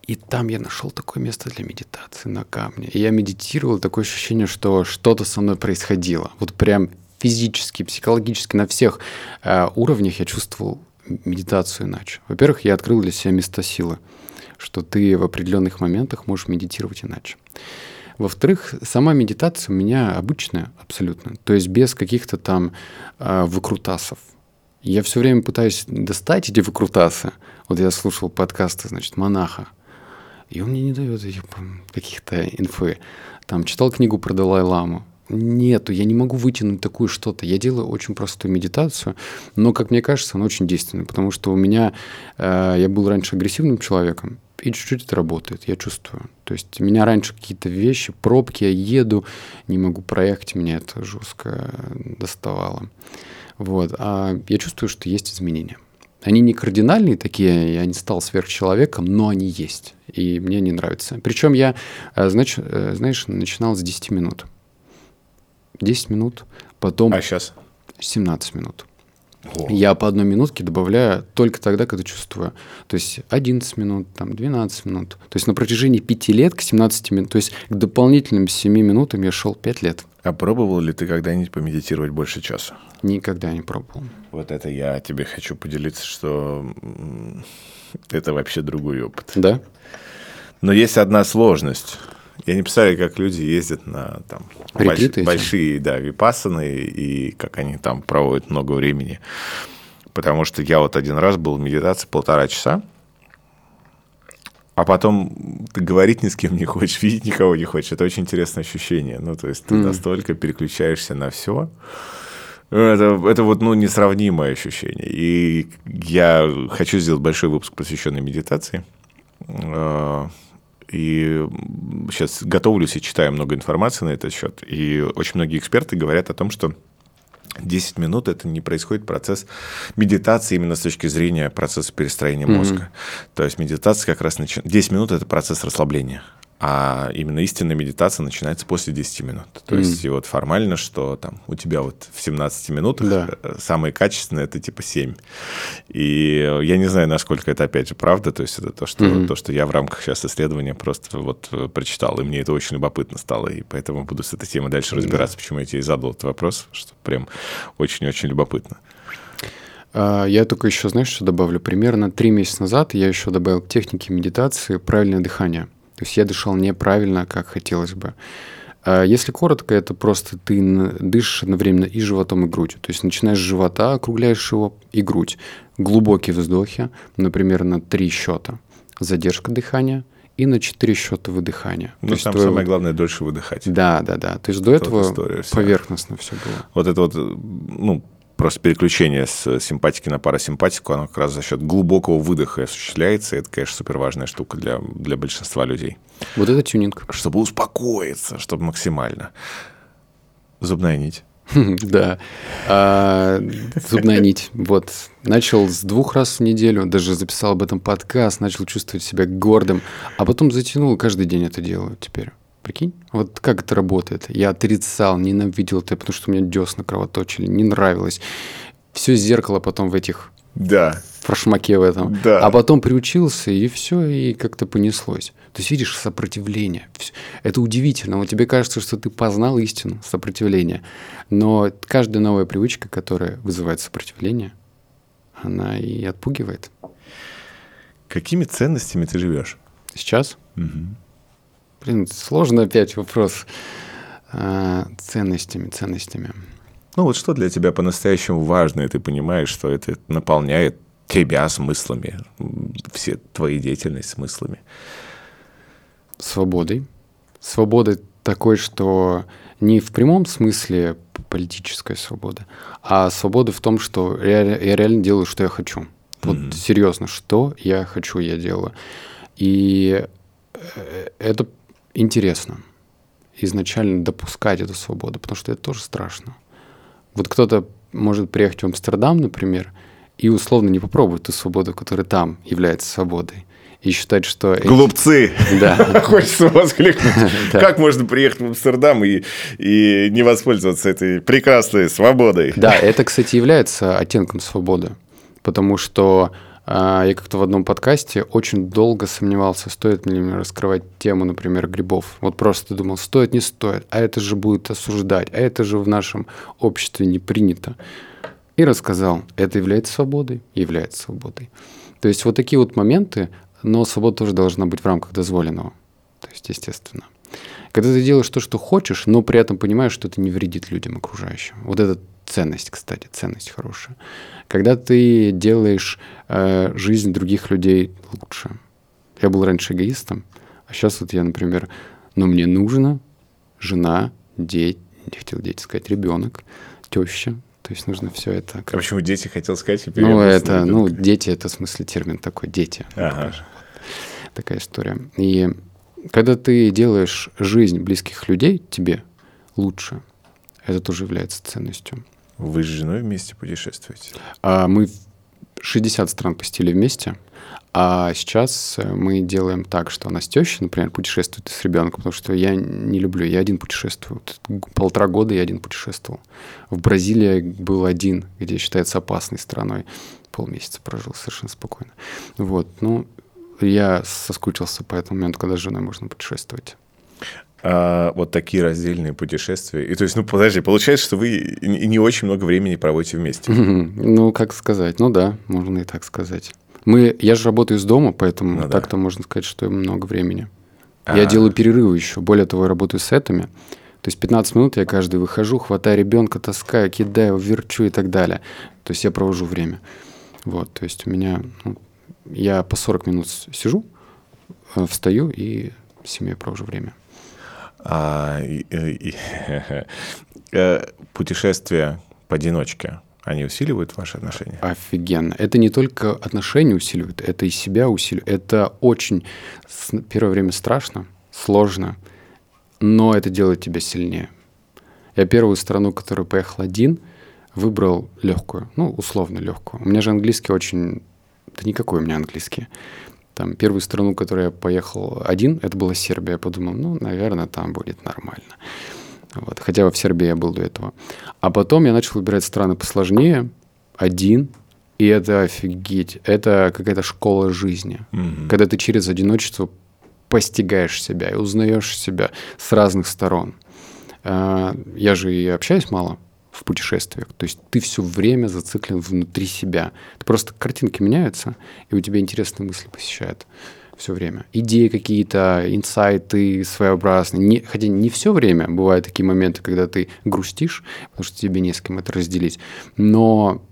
И там я нашел такое место для медитации на камне. И я медитировал, такое ощущение, что что-то со мной происходило. Вот прям физически, психологически, на всех э, уровнях я чувствовал медитацию иначе. Во-первых, я открыл для себя место силы, что ты в определенных моментах можешь медитировать иначе. Во-вторых, сама медитация у меня обычная абсолютно, то есть без каких-то там э, выкрутасов. Я все время пытаюсь достать эти выкрутасы. Вот я слушал подкасты, значит, монаха, и он мне не дает каких-то инфы. Там читал книгу про Далай-ламу. нету, я не могу вытянуть такую что-то. Я делаю очень простую медитацию, но, как мне кажется, она очень действенная, потому что у меня, э, я был раньше агрессивным человеком, и чуть-чуть это работает, я чувствую. То есть меня раньше какие-то вещи, пробки, я еду, не могу проехать, меня это жестко доставало. Вот. А я чувствую, что есть изменения. Они не кардинальные такие, я не стал сверхчеловеком, но они есть. И мне не нравится. Причем я, э, знаешь, э, знаешь, начинал с 10 минут. 10 минут, потом... А сейчас? 17 минут. О. Я по одной минутке добавляю только тогда, когда чувствую. То есть 11 минут, там 12 минут. То есть на протяжении 5 лет к 17 минут, то есть к дополнительным 7 минутам я шел 5 лет. А пробовал ли ты когда-нибудь помедитировать больше часа? Никогда не пробовал. Вот это я тебе хочу поделиться, что это вообще другой опыт. Да? Но есть одна сложность. Я не представляю, как люди ездят на там, больш, большие да, випасаны и как они там проводят много времени. Потому что я вот один раз был в медитации полтора часа, а потом ты говорить ни с кем не хочешь, видеть никого не хочешь. Это очень интересное ощущение. Ну, то есть ты mm. настолько переключаешься на все. Это, это вот ну, несравнимое ощущение. И я хочу сделать большой выпуск, посвященный медитации. И сейчас готовлюсь и читаю много информации на этот счет. И очень многие эксперты говорят о том, что 10 минут это не происходит процесс медитации именно с точки зрения процесса перестроения мозга. Mm-hmm. То есть медитация как раз начинает... 10 минут это процесс расслабления а именно истинная медитация начинается после 10 минут. То mm. есть и вот формально, что там у тебя вот в 17 минутах да. Э, самые качественные это типа 7. И я не знаю, насколько это опять же правда, то есть это то, что, mm-hmm. то, что я в рамках сейчас исследования просто вот э, прочитал, и мне это очень любопытно стало, и поэтому буду с этой темой дальше разбираться, почему я тебе и задал этот вопрос, что прям очень-очень любопытно. А, я только еще, знаешь, что добавлю? Примерно три месяца назад я еще добавил к технике медитации правильное дыхание. То есть я дышал неправильно, как хотелось бы. А если коротко, это просто ты дышишь одновременно и животом, и грудью. То есть начинаешь с живота, округляешь его, и грудь. Глубокие вздохи, например, на три счета. Задержка дыхания и на четыре счета выдыхания. Ну, там твое... самое главное дольше выдыхать. Да, да, да. То есть до этого поверхностно все было. Вот это вот, ну, просто переключение с симпатики на парасимпатику, оно как раз за счет глубокого выдоха осуществляется. И это, конечно, супер важная штука для, для большинства людей. Вот это тюнинг. Чтобы успокоиться, чтобы максимально. Зубная нить. Да. А, зубная нить. Вот. Начал с двух раз в неделю, даже записал об этом подкаст, начал чувствовать себя гордым, а потом затянул, каждый день это делаю теперь. Прикинь, вот как это работает. Я отрицал, ненавидел это, потому что у меня десна кровоточили, не нравилось. Все зеркало потом в этих да. фрашмаке в этом. Да. А потом приучился, и все, и как-то понеслось. То есть, видишь, сопротивление. Это удивительно. Вот тебе кажется, что ты познал истину, сопротивление. Но каждая новая привычка, которая вызывает сопротивление, она и отпугивает. Какими ценностями ты живешь? Сейчас? Угу. Блин, сложный опять вопрос. А, ценностями, ценностями. Ну вот что для тебя по-настоящему важно, и ты понимаешь, что это наполняет тебя смыслами, все твои деятельность смыслами? Свободой. Свободой такой, что не в прямом смысле политическая свобода, а свобода в том, что я, я реально делаю, что я хочу. Вот mm-hmm. серьезно, что я хочу, я делаю. И э, это интересно изначально допускать эту свободу, потому что это тоже страшно. Вот кто-то может приехать в Амстердам, например, и условно не попробовать ту свободу, которая там является свободой. И считать, что... Глупцы! Да. Хочется воскликнуть. Как можно приехать в Амстердам и, и не воспользоваться этой прекрасной свободой? Да, это, кстати, является оттенком свободы. Потому что я как-то в одном подкасте очень долго сомневался, стоит ли мне раскрывать тему, например, грибов. Вот просто думал, стоит, не стоит, а это же будет осуждать, а это же в нашем обществе не принято. И рассказал, это является свободой, является свободой. То есть вот такие вот моменты, но свобода тоже должна быть в рамках дозволенного. То есть, естественно. Когда ты делаешь то, что хочешь, но при этом понимаешь, что это не вредит людям окружающим. Вот это ценность, кстати, ценность хорошая. Когда ты делаешь э, жизнь других людей лучше. Я был раньше эгоистом, а сейчас вот я, например, ну мне нужно жена, дети, не хотел дети сказать, ребенок, теща. То есть нужно все это... А почему дети хотел сказать? Ну, это, ну, дети, это в смысле термин такой, дети. Ага. Такая история. И когда ты делаешь жизнь близких людей тебе лучше, это тоже является ценностью. Вы с женой вместе путешествуете? А мы в 60 стран посетили вместе, а сейчас э, мы делаем так, что она с тещей, например, путешествует с ребенком, потому что я не люблю, я один путешествую. Полтора года я один путешествовал. В Бразилии был один, где считается опасной страной. Полмесяца прожил совершенно спокойно. Вот, ну, я соскучился по этому моменту, когда с женой можно путешествовать. А, вот такие раздельные путешествия. И то есть, ну, подожди, получается, что вы не очень много времени проводите вместе. Ну, как сказать? Ну да, можно и так сказать. Мы, я же работаю из дома, поэтому Ну да. так-то можно сказать, что много времени. А. Я делаю перерывы еще. Более того, я работаю с сетами. То есть 15 минут я каждый выхожу, хватаю ребенка, таскаю, кидаю, верчу и так далее. То есть я провожу время. Вот, то есть у меня... ну, я по 40 минут сижу, э, встаю и с семьей провожу время. А, и- и- э, Путешествия поодиночке, они усиливают ваши отношения? Офигенно. Это не только отношения усиливает, это и себя усиливает. Это очень первое время страшно, сложно, но это делает тебя сильнее. Я первую страну, которую поехал один, выбрал легкую, ну, условно легкую. У меня же английский очень... Да никакой у меня английский. Там первую страну, которую я поехал один, это была Сербия. Я подумал, ну, наверное, там будет нормально. Вот. Хотя в Сербии я был до этого. А потом я начал выбирать страны посложнее, один, и это офигеть. Это какая-то школа жизни. Мгм. Когда ты через одиночество постигаешь себя и узнаешь себя с разных сторон. А, Я же и общаюсь мало в путешествиях. То есть ты все время зациклен внутри себя. Ты просто картинки меняются, и у тебя интересные мысли посещают все время. Идеи какие-то, инсайты своеобразные. Не, хотя не все время. Бывают такие моменты, когда ты грустишь, потому что тебе не с кем это разделить. Но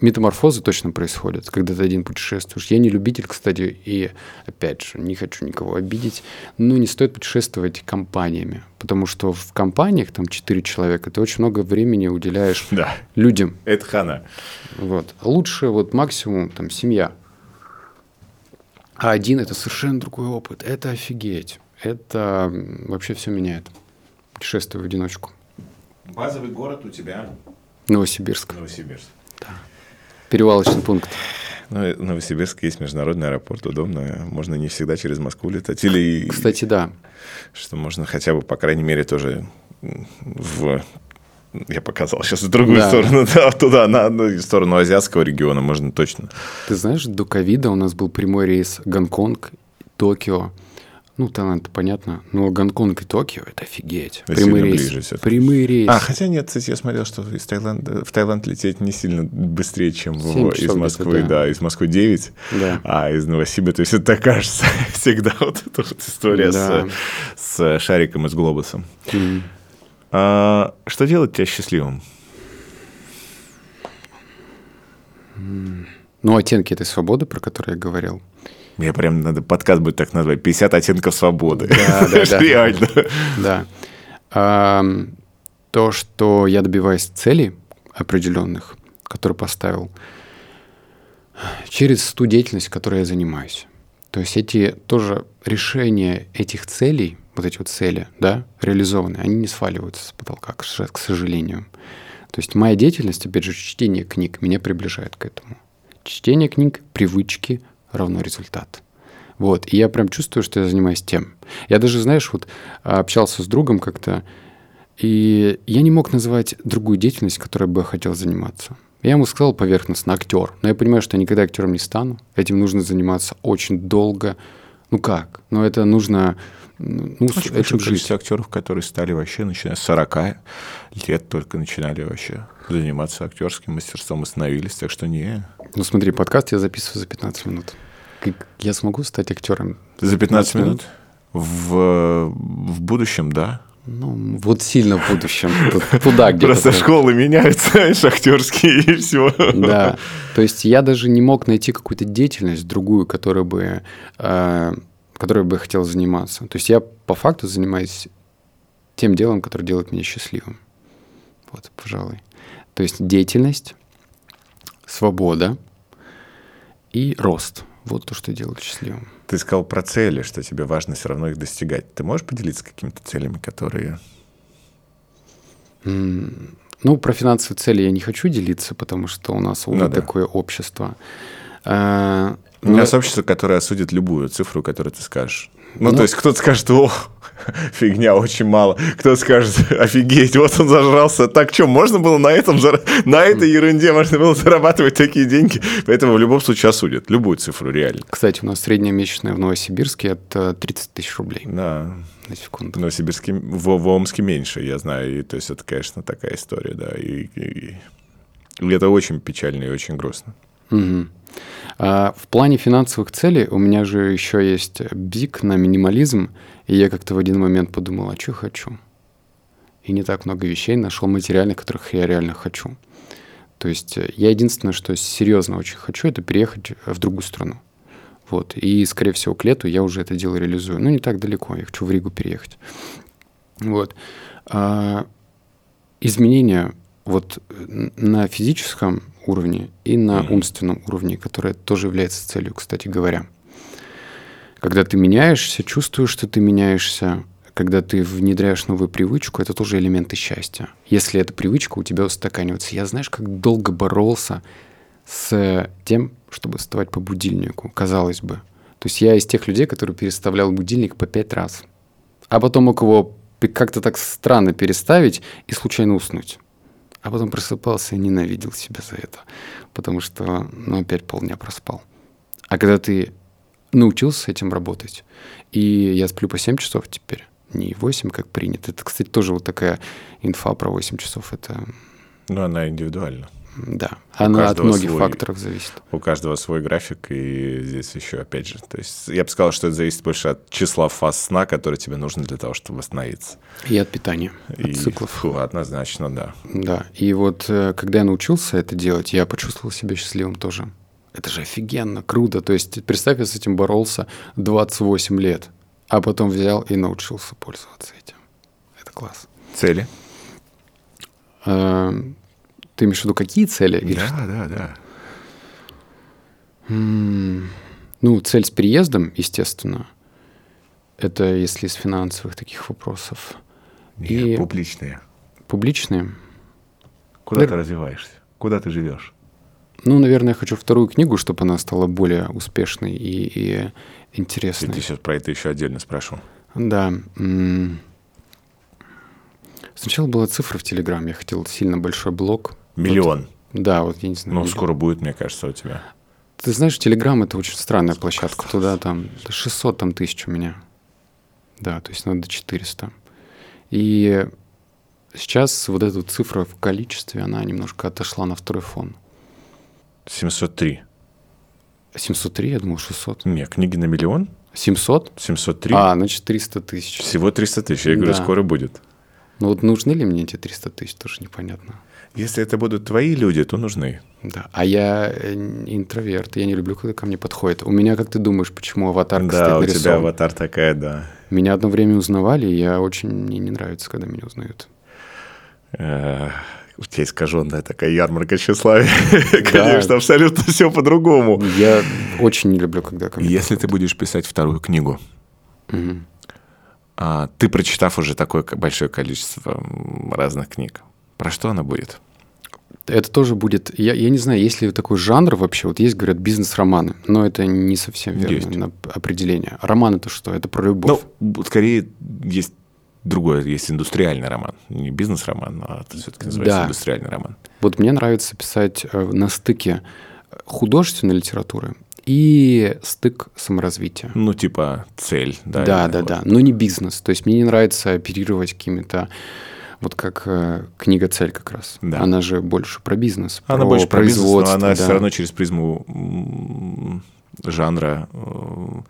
метаморфозы точно происходят, когда ты один путешествуешь. Я не любитель, кстати, и, опять же, не хочу никого обидеть, но не стоит путешествовать компаниями, потому что в компаниях, там, 4 человека, ты очень много времени уделяешь Да, людям. это хана. Вот. Лучше вот максимум там семья. А один это совершенно другой опыт. Это офигеть. Это вообще все меняет. Путешествие в одиночку. Базовый город у тебя Новосибирск. Новосибирск. Перевалочный пункт. Ну, в Новосибирске есть международный аэропорт, удобно. Можно не всегда через Москву летать. Или, Кстати, да. что можно хотя бы, по крайней мере, тоже в... Я показал сейчас в другую Да. сторону, да, туда, на одну сторону азиатского региона можно точно. Ты знаешь, до ковида у нас был прямой рейс Гонконг, Токио. Ну, Таиланд, понятно. Но Гонконг и Токио – это офигеть. Да Прямые рейсы. ближе. Прямые рейсы. А, хотя нет, кстати, я смотрел, что из Таиланда, в Таиланд лететь не сильно быстрее, чем в- Семь из часов Москвы, да. да. из Москвы 9, Да. а из Новосибирска, то есть это так кажется всегда вот эта вот история Да. с, с шариком и с глобусом. М. А, что делает тебя счастливым? Ну, оттенки этой свободы, про которые я говорил. Мне прям надо подкаст будет так назвать. 50 оттенков свободы. Да, да, да. Реально. Да. То, что я добиваюсь целей определенных, которые поставил, через ту деятельность, которой я занимаюсь. То есть эти тоже решения этих целей, вот эти вот цели, да, реализованные, они не сваливаются с потолка, к сожалению. То есть моя деятельность, опять же, чтение книг меня приближает к этому. Чтение книг, привычки равно результат. Вот, и я прям чувствую, что я занимаюсь тем. Я даже, знаешь, вот а, общался с другом как-то, и я не мог назвать другую деятельность, которой бы я хотел заниматься. Я ему сказал поверхностно актер, но я понимаю, что я никогда актером не стану. Этим нужно заниматься очень долго. Ну как? Ну это нужно... Ну, с Очень этим большое жить. количество актеров, которые стали вообще, начиная с 40 лет, только начинали вообще заниматься актерским мастерством, остановились. Так что не. Ну смотри, подкаст я записываю за 15 минут. Как я смогу стать актером? За 15 минут в, в будущем, да. Ну, вот сильно в будущем. Туда где-то. Просто школы меняются, знаешь, актерские и все. Да. То есть я даже не мог найти какую-то деятельность другую, которая бы, э, которой бы я хотел заниматься. То есть я по факту занимаюсь тем делом, которое делает меня счастливым. Вот, пожалуй. То есть деятельность, свобода и рост. Вот то, что делает счастливым. Ты сказал про цели, что тебе важно все равно их достигать. Ты можешь поделиться какими-то целями, которые... Ну, про финансовые цели я не хочу делиться, потому что у нас, увы, ну, да. такое общество. А, у нас общество, которое осудит любую цифру, которую ты скажешь. Ну, ну, то есть кто-то скажет, о, фигня, очень мало. Кто-то скажет, офигеть, вот он зажрался. Так что, можно было на этом, на этой ерунде можно было зарабатывать такие деньги? Поэтому в любом случае осудят любую цифру, реально. Кстати, у нас средняя месячная в Новосибирске это 30 тысяч рублей. Да. На секунду. В Новосибирске, в, в Омске меньше, я знаю. И, то есть это, конечно, такая история, да. И, и, и это очень печально и очень грустно. Угу. А в плане финансовых целей у меня же еще есть бик на минимализм, и я как-то в один момент подумал, а что хочу? И не так много вещей нашел материальных, которых я реально хочу. То есть э, я единственное, что серьезно очень хочу, это переехать в другую страну. Вот. И, скорее всего, к лету я уже это дело реализую. Ну, не так далеко, я хочу в Ригу переехать. Вот. А изменения вот на физическом уровне и на умственном уровне, которое тоже является целью, кстати говоря. Когда ты меняешься, чувствуешь, что ты меняешься, когда ты внедряешь новую привычку, это тоже элементы счастья. Если эта привычка у тебя устаканивается. Я знаешь, как долго боролся с тем, чтобы вставать по будильнику, казалось бы. То есть я из тех людей, которые переставлял будильник по пять раз. А потом мог его как-то так странно переставить и случайно уснуть. А потом просыпался и ненавидел себя за это, потому что, ну, опять полдня проспал. А когда ты научился с этим работать, и я сплю по 7 часов теперь, не 8, как принято. Это, кстати, тоже вот такая инфа про 8 часов. Это... Ну, она индивидуальна. Да, у она от многих свой, факторов зависит. У каждого свой график, и здесь еще, опять же, то есть я бы сказал, что это зависит больше от числа фаз сна, которые тебе нужны для того, чтобы восстановиться. И от питания, и, от циклов. Фу, однозначно, да. Да, и вот э, когда я научился это делать, я почувствовал себя счастливым тоже. Это же офигенно, круто. То есть представь, я с этим боролся 28 лет, а потом взял и научился пользоваться этим. Это класс. Цели? Ты имеешь в виду какие цели? Да, что? да, да. Ну, цель с переездом, естественно. Это если из финансовых таких вопросов. Нет, и публичные. Публичные. Куда Вер... ты развиваешься? Куда ты живешь? Ну, наверное, я хочу вторую книгу, чтобы она стала более успешной и, и интересной. И ты сейчас про это еще отдельно спрошу. Да. Сначала была цифра в Телеграме. Я хотел сильно большой блог. Миллион. Вот, да, вот я не знаю. Ну, миллион. скоро будет, мне кажется, у тебя. Ты знаешь, Телеграм — это очень странная площадка. Туда там 600 там тысяч у меня. Да, то есть надо 400. И сейчас вот эта цифра в количестве, она немножко отошла на второй фон. 703. 703, я думал 600. Не, книги на миллион? 700? 703. А, значит 300 тысяч. Всего 300 тысяч. Я говорю, да. скоро будет. Ну вот нужны ли мне эти 300 тысяч, тоже непонятно. Если это будут твои люди, то нужны. Да, а я э, интроверт, я не люблю, когда ко мне подходит. У меня, как ты думаешь, почему аватарка да, стоит у тебя аватар такая, да. Меня одно время узнавали, и я очень... Мне не нравится, когда меня узнают. Э, у тебя искаженная такая ярмарка тщеславия. Конечно, абсолютно все по-другому. Я очень не люблю, когда ко мне Если ты будешь писать вторую книгу, а, ты, прочитав уже такое большое количество разных книг, про что она будет? Это тоже будет... Я, я не знаю, есть ли такой жанр вообще. Вот есть, говорят, бизнес-романы, но это не совсем верное определение. Роман это что? Это про любовь? Ну, скорее есть другое, есть индустриальный роман. Не бизнес-роман, а это все-таки называется да. индустриальный роман. Вот мне нравится писать э, на стыке художественной литературы и стык саморазвития. Ну, типа цель, да? Да, да, да. Но не бизнес. То есть мне не нравится оперировать какими-то вот как э, книга «Цель» как раз. Да. Она же больше про бизнес, Она про больше про бизнес, но она да. все равно через призму жанра э,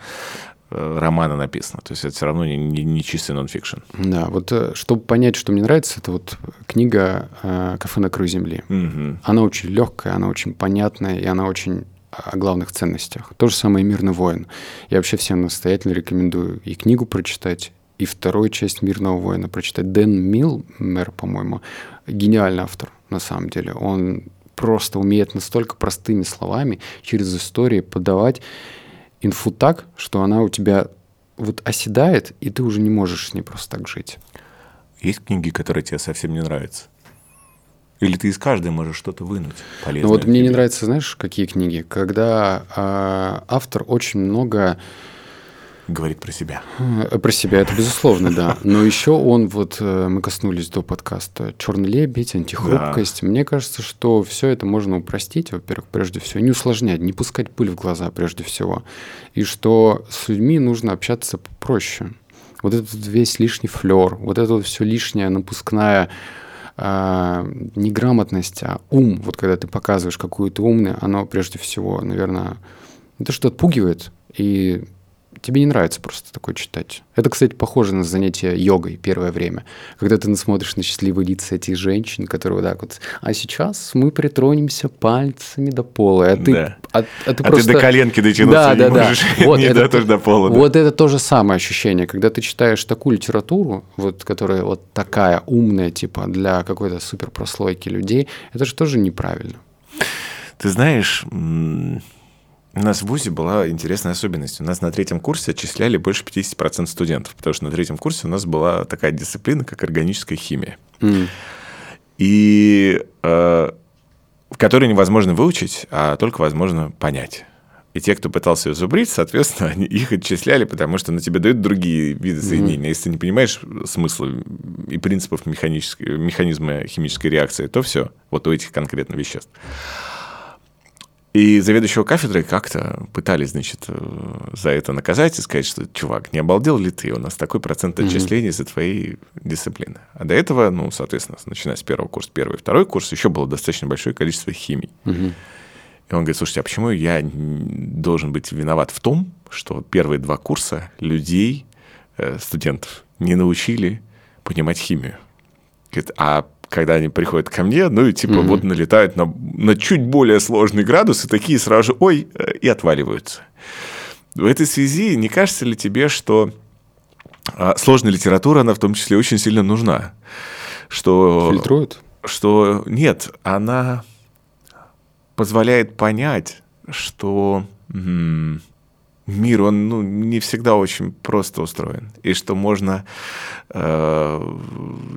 э, романа написано. То есть это все равно не, не, не чистый нонфикшн. Да, вот э, чтобы понять, что мне нравится, это вот книга «Кафе на краю земли». Угу. Она очень легкая, она очень понятная, и она очень о главных ценностях. То же самое «Мирный воин». Я вообще всем настоятельно рекомендую и книгу прочитать, и вторую часть «Мирного воина» прочитать. Дэн Милмер, по-моему, гениальный автор, на самом деле. Он просто умеет настолько простыми словами через истории подавать инфу так, что она у тебя вот оседает, и ты уже не можешь с ней просто так жить. Есть книги, которые тебе совсем не нравятся? Или ты из каждой можешь что-то вынуть полезное? Ну вот мне не нравится, знаешь, какие книги? Когда э, автор очень много говорит про себя. Э, про себя, это безусловно, да. Но еще он, вот э, мы коснулись до подкаста, «Черный лебедь», «Антихрупкость». Да. Мне кажется, что все это можно упростить, во-первых, прежде всего, не усложнять, не пускать пыль в глаза прежде всего. И что с людьми нужно общаться попроще. Вот этот весь лишний флер, вот это вот все лишнее напускная а, неграмотность, а ум, вот когда ты показываешь, какую ты умный, оно прежде всего, наверное, это что отпугивает, и тебе не нравится просто такое читать. Это, кстати, похоже на занятие йогой первое время, когда ты смотришь на счастливые лица этих женщин, которые вот так вот, а сейчас мы притронемся пальцами до пола, а ты, да. а, а ты а просто... ты до коленки дотянуться да, не да, можешь, да. Вот не это, до, до пола. Вот да. это то же самое ощущение, когда ты читаешь такую литературу, вот, которая вот такая умная, типа, для какой-то суперпрослойки людей, это же тоже неправильно. Ты знаешь, у нас в ВУЗе была интересная особенность. У нас на третьем курсе отчисляли больше 50% студентов, потому что на третьем курсе у нас была такая дисциплина, как органическая химия. Mm. И э, которую невозможно выучить, а только возможно понять. И те, кто пытался ее зубрить, соответственно, они их отчисляли, потому что на тебе дают другие виды соединения. Mm-hmm. Если ты не понимаешь смысла и принципов механизма химической реакции, то все, вот у этих конкретно веществ. И заведующего кафедрой как-то пытались, значит, э, за это наказать и сказать, что, чувак, не обалдел ли ты? У нас такой процент отчислений mm-hmm. за твои дисциплины. А до этого, ну, соответственно, начиная с первого курса, первый и второй курс, еще было достаточно большое количество химий. Mm-hmm. И он говорит, слушайте, а почему я должен быть виноват в том, что первые два курса людей, э, студентов, не научили понимать химию? Говорит, а когда они приходят ко мне, ну и типа mm-hmm. вот налетают на, на чуть более сложный градус, и такие сразу же, ой, э, и отваливаются. В этой связи не кажется ли тебе, что а, сложная литература, она в том числе очень сильно нужна? Что, Фильтрует? Что нет, она позволяет понять, что... М- мир, он ну, не всегда очень просто устроен. И что можно э,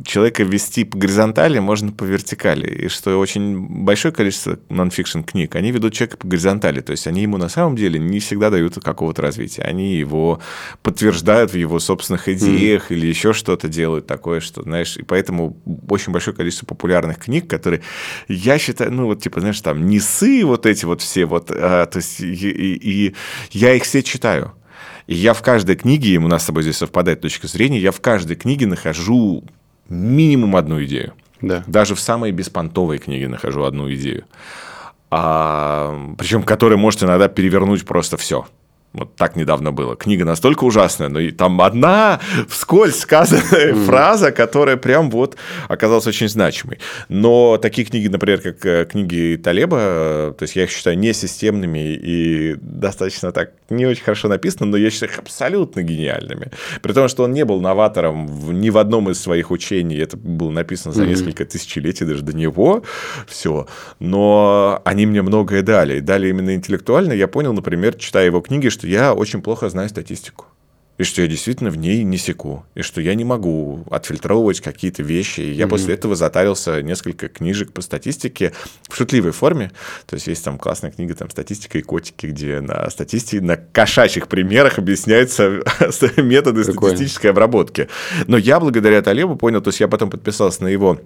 человека вести по горизонтали, можно по вертикали. И что очень большое количество нонфикшн книг, они ведут человека по горизонтали. То есть они ему на самом деле не всегда дают какого-то развития. Они его подтверждают в его собственных идеях mm. или еще что-то делают такое, что, знаешь, и поэтому очень большое количество популярных книг, которые я считаю, ну вот типа, знаешь, там несы вот эти вот все вот, а, то есть и, и, и я их все читаю. И я в каждой книге, и у нас с тобой здесь совпадает точка зрения, я в каждой книге нахожу минимум одну идею. Да. Даже в самой беспонтовой книге нахожу одну идею. А, причем, которая может иногда перевернуть просто все. Вот так недавно было. Книга настолько ужасная, но и там одна вскользь сказанная mm. фраза, которая прям вот оказалась очень значимой. Но такие книги, например, как э, книги Талеба, э, то есть я их считаю несистемными и достаточно так не очень хорошо написаны, но я считаю их абсолютно гениальными. При том, что он не был новатором в, ни в одном из своих учений, это было написано за mm-hmm. несколько тысячелетий даже до него, все. Но они мне многое дали. И дали именно интеллектуально. Я понял, например, читая его книги, что что я очень плохо знаю статистику. И что я действительно в ней не секу. И что я не могу отфильтровывать какие-то вещи. И я mm-hmm. после этого затарился несколько книжек по статистике в шутливой форме. То есть есть там классная книга там «Статистика и котики», где на статистике, на кошачьих примерах объясняются методы Прикольно. статистической обработки. Но я благодаря Талебу понял, то есть я потом подписался на его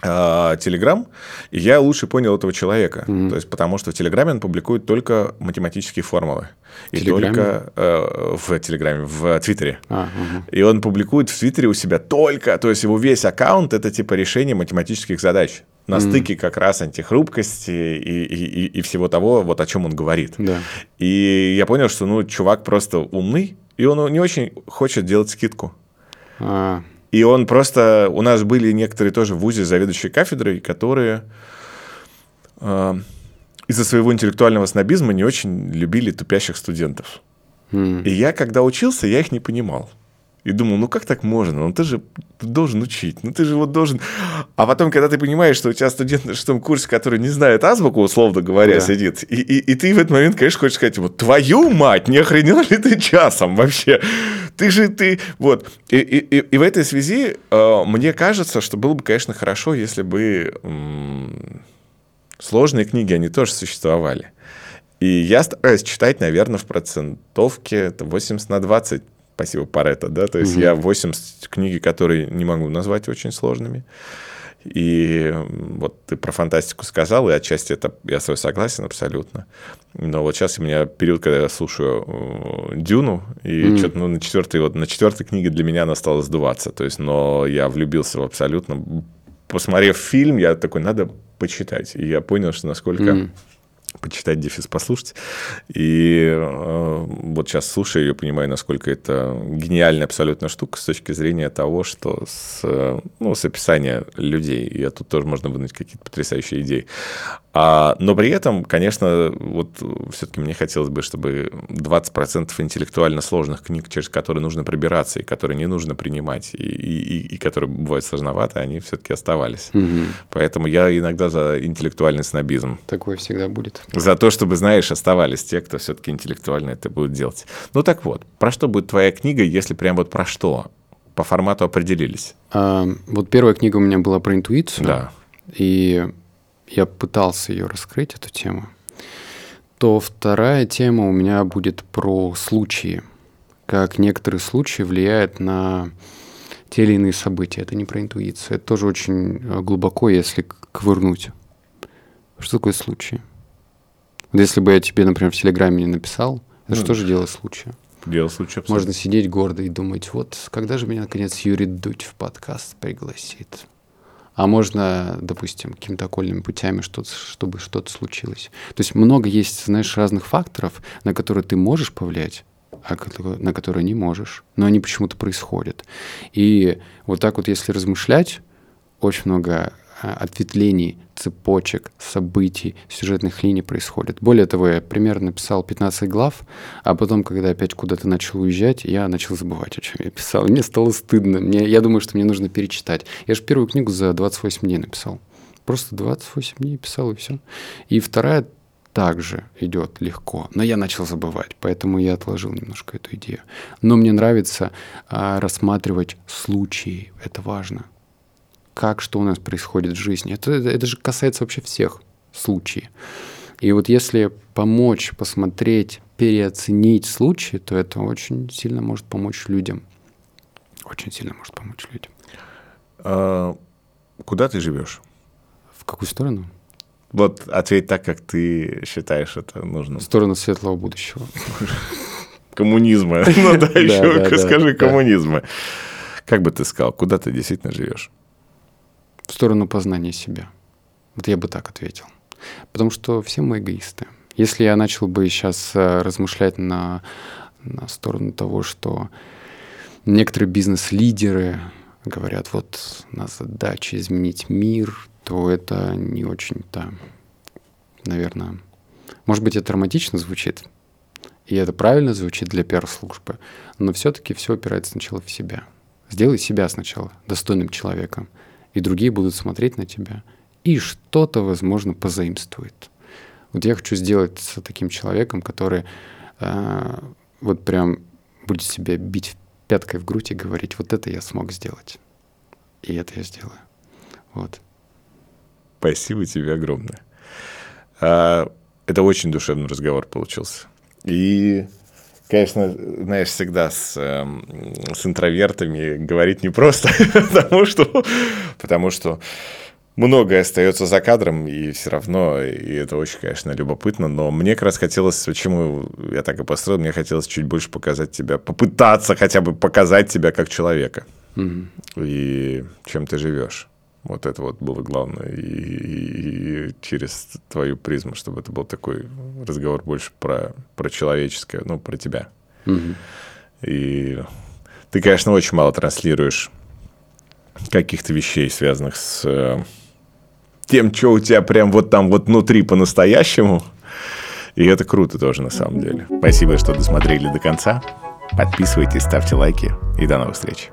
Телеграм, и я лучше понял этого человека. Mm-hmm. То есть, потому что в Телеграме он публикует только математические формулы. И только э, в Телеграме, в Твиттере. А, угу. И он публикует в Твиттере у себя только, то есть его весь аккаунт это типа решение математических задач на mm-hmm. стыке как раз антихрупкости и, и, и, и всего того, вот о чем он говорит. Да. И я понял, что ну чувак просто умный, и он не очень хочет делать скидку. А. И он просто... У нас были некоторые тоже в ВУЗе заведующие кафедрой, которые э, из-за своего интеллектуального снобизма не очень любили тупящих студентов. Mm. И я, когда учился, я их не понимал. И думал, ну как так можно? Ну ты же должен учить, ну ты же вот должен... А потом, когда ты понимаешь, что у тебя студент на шестом курсе, который не знает азбуку, условно говоря, да. сидит, и, и, и ты в этот момент, конечно, хочешь сказать ему, твою мать, не охренел ли ты часом вообще? Ты же, ты... Вот. И, и, и в этой связи э, мне кажется, что было бы, конечно, хорошо, если бы м- сложные книги, они тоже существовали. И я стараюсь читать, наверное, в процентовке это 80 на 20 спасибо Парето, да, то есть угу. я 80 книги, которые не могу назвать очень сложными. И вот ты про фантастику сказал, и отчасти это я свой согласен абсолютно. Но вот сейчас у меня период, когда я слушаю э, Дюну, и mm. что-то ну, на четвертой, вот на четвертой книге для меня она стала сдуваться. То есть, но я влюбился в абсолютно. Посмотрев фильм, я такой, надо почитать. И я понял, что насколько mm почитать дефис послушать. И э, вот сейчас слушаю ее, понимаю, насколько это гениальная абсолютно штука с точки зрения того, что с, ну, с описания людей. И тут тоже можно вынуть какие-то потрясающие идеи. А, но при этом, конечно, вот все-таки мне хотелось бы, чтобы 20% интеллектуально сложных книг, через которые нужно пробираться, и которые не нужно принимать, и, и, и которые бывают сложноваты, они все-таки оставались. Угу. Поэтому я иногда за интеллектуальный снобизм. Такое всегда будет. За то, чтобы, знаешь, оставались те, кто все-таки интеллектуально это будет делать. Ну так вот, про что будет твоя книга, если прям вот про что? По формату определились. А, вот первая книга у меня была про интуицию. Да. И я пытался ее раскрыть, эту тему, то вторая тема у меня будет про случаи, как некоторые случаи влияют на те или иные события. Это не про интуицию. Это тоже очень э, глубоко, если ковырнуть. Что такое случай? Вот если бы я тебе, например, в Телеграме не написал, это ну, что же дело случая? Дело случая абсолютно. Можно сидеть гордо и думать, вот когда же меня, наконец, Юрий Дудь в подкаст пригласит? а можно, допустим, какими-то окольными путями, что-то, чтобы что-то случилось. То есть много есть, знаешь, разных факторов, на которые ты можешь повлиять, а на которые не можешь, но они почему-то происходят. И вот так вот, если размышлять, очень много а, ответвлений, цепочек, событий, сюжетных линий происходит. Более того, я примерно написал 15 глав, а потом, когда опять куда-то начал уезжать, я начал забывать, о чем я писал. Мне стало стыдно. Мне, я думаю, что мне нужно перечитать. Я же первую книгу за 28 дней написал. Просто 28 дней писал, и все. И вторая также идет легко, но я начал забывать, поэтому я отложил немножко эту идею. Но мне нравится а, рассматривать случаи, это важно как, что у нас происходит в жизни. Это, это же касается вообще всех случаев. И вот если помочь, посмотреть, переоценить случаи, то это очень сильно может помочь людям. Очень сильно может помочь людям. А, куда ты живешь? В какую сторону? Вот ответь так, как ты считаешь это нужно. В сторону светлого будущего. Коммунизма. Ну да, еще скажи коммунизма. Как бы ты сказал, куда ты действительно живешь? В сторону познания себя. Вот я бы так ответил. Потому что все мы эгоисты. Если я начал бы сейчас э, размышлять на, на сторону того, что некоторые бизнес-лидеры говорят, вот у нас задача изменить мир, то это не очень-то, наверное, может быть, это романтично звучит, и это правильно звучит для пиар-службы, но все-таки все опирается сначала в себя. Сделай себя сначала достойным человеком, и другие будут смотреть на тебя и что-то, возможно, позаимствует. Вот я хочу сделать с таким человеком, который э, вот прям будет себя бить пяткой в грудь и говорить, вот это я смог сделать. И это я сделаю. Вот. Спасибо тебе огромное. А, это очень душевный разговор получился. И Конечно, знаешь, всегда с, э, с интровертами говорить непросто, потому что, потому что многое остается за кадром, и все равно, и это очень, конечно, любопытно, но мне как раз хотелось, почему я так и построил, мне хотелось чуть больше показать тебя, попытаться хотя бы показать тебя как человека, mm-hmm. и чем ты живешь. Вот это вот было главное. И, и, и через твою призму, чтобы это был такой разговор больше про, про человеческое, ну, про тебя. Угу. И ты, конечно, очень мало транслируешь каких-то вещей, связанных с э, тем, что у тебя прям вот там вот внутри по-настоящему. И это круто тоже, на самом деле. Спасибо, что досмотрели до конца. Подписывайтесь, ставьте лайки и до новых встреч.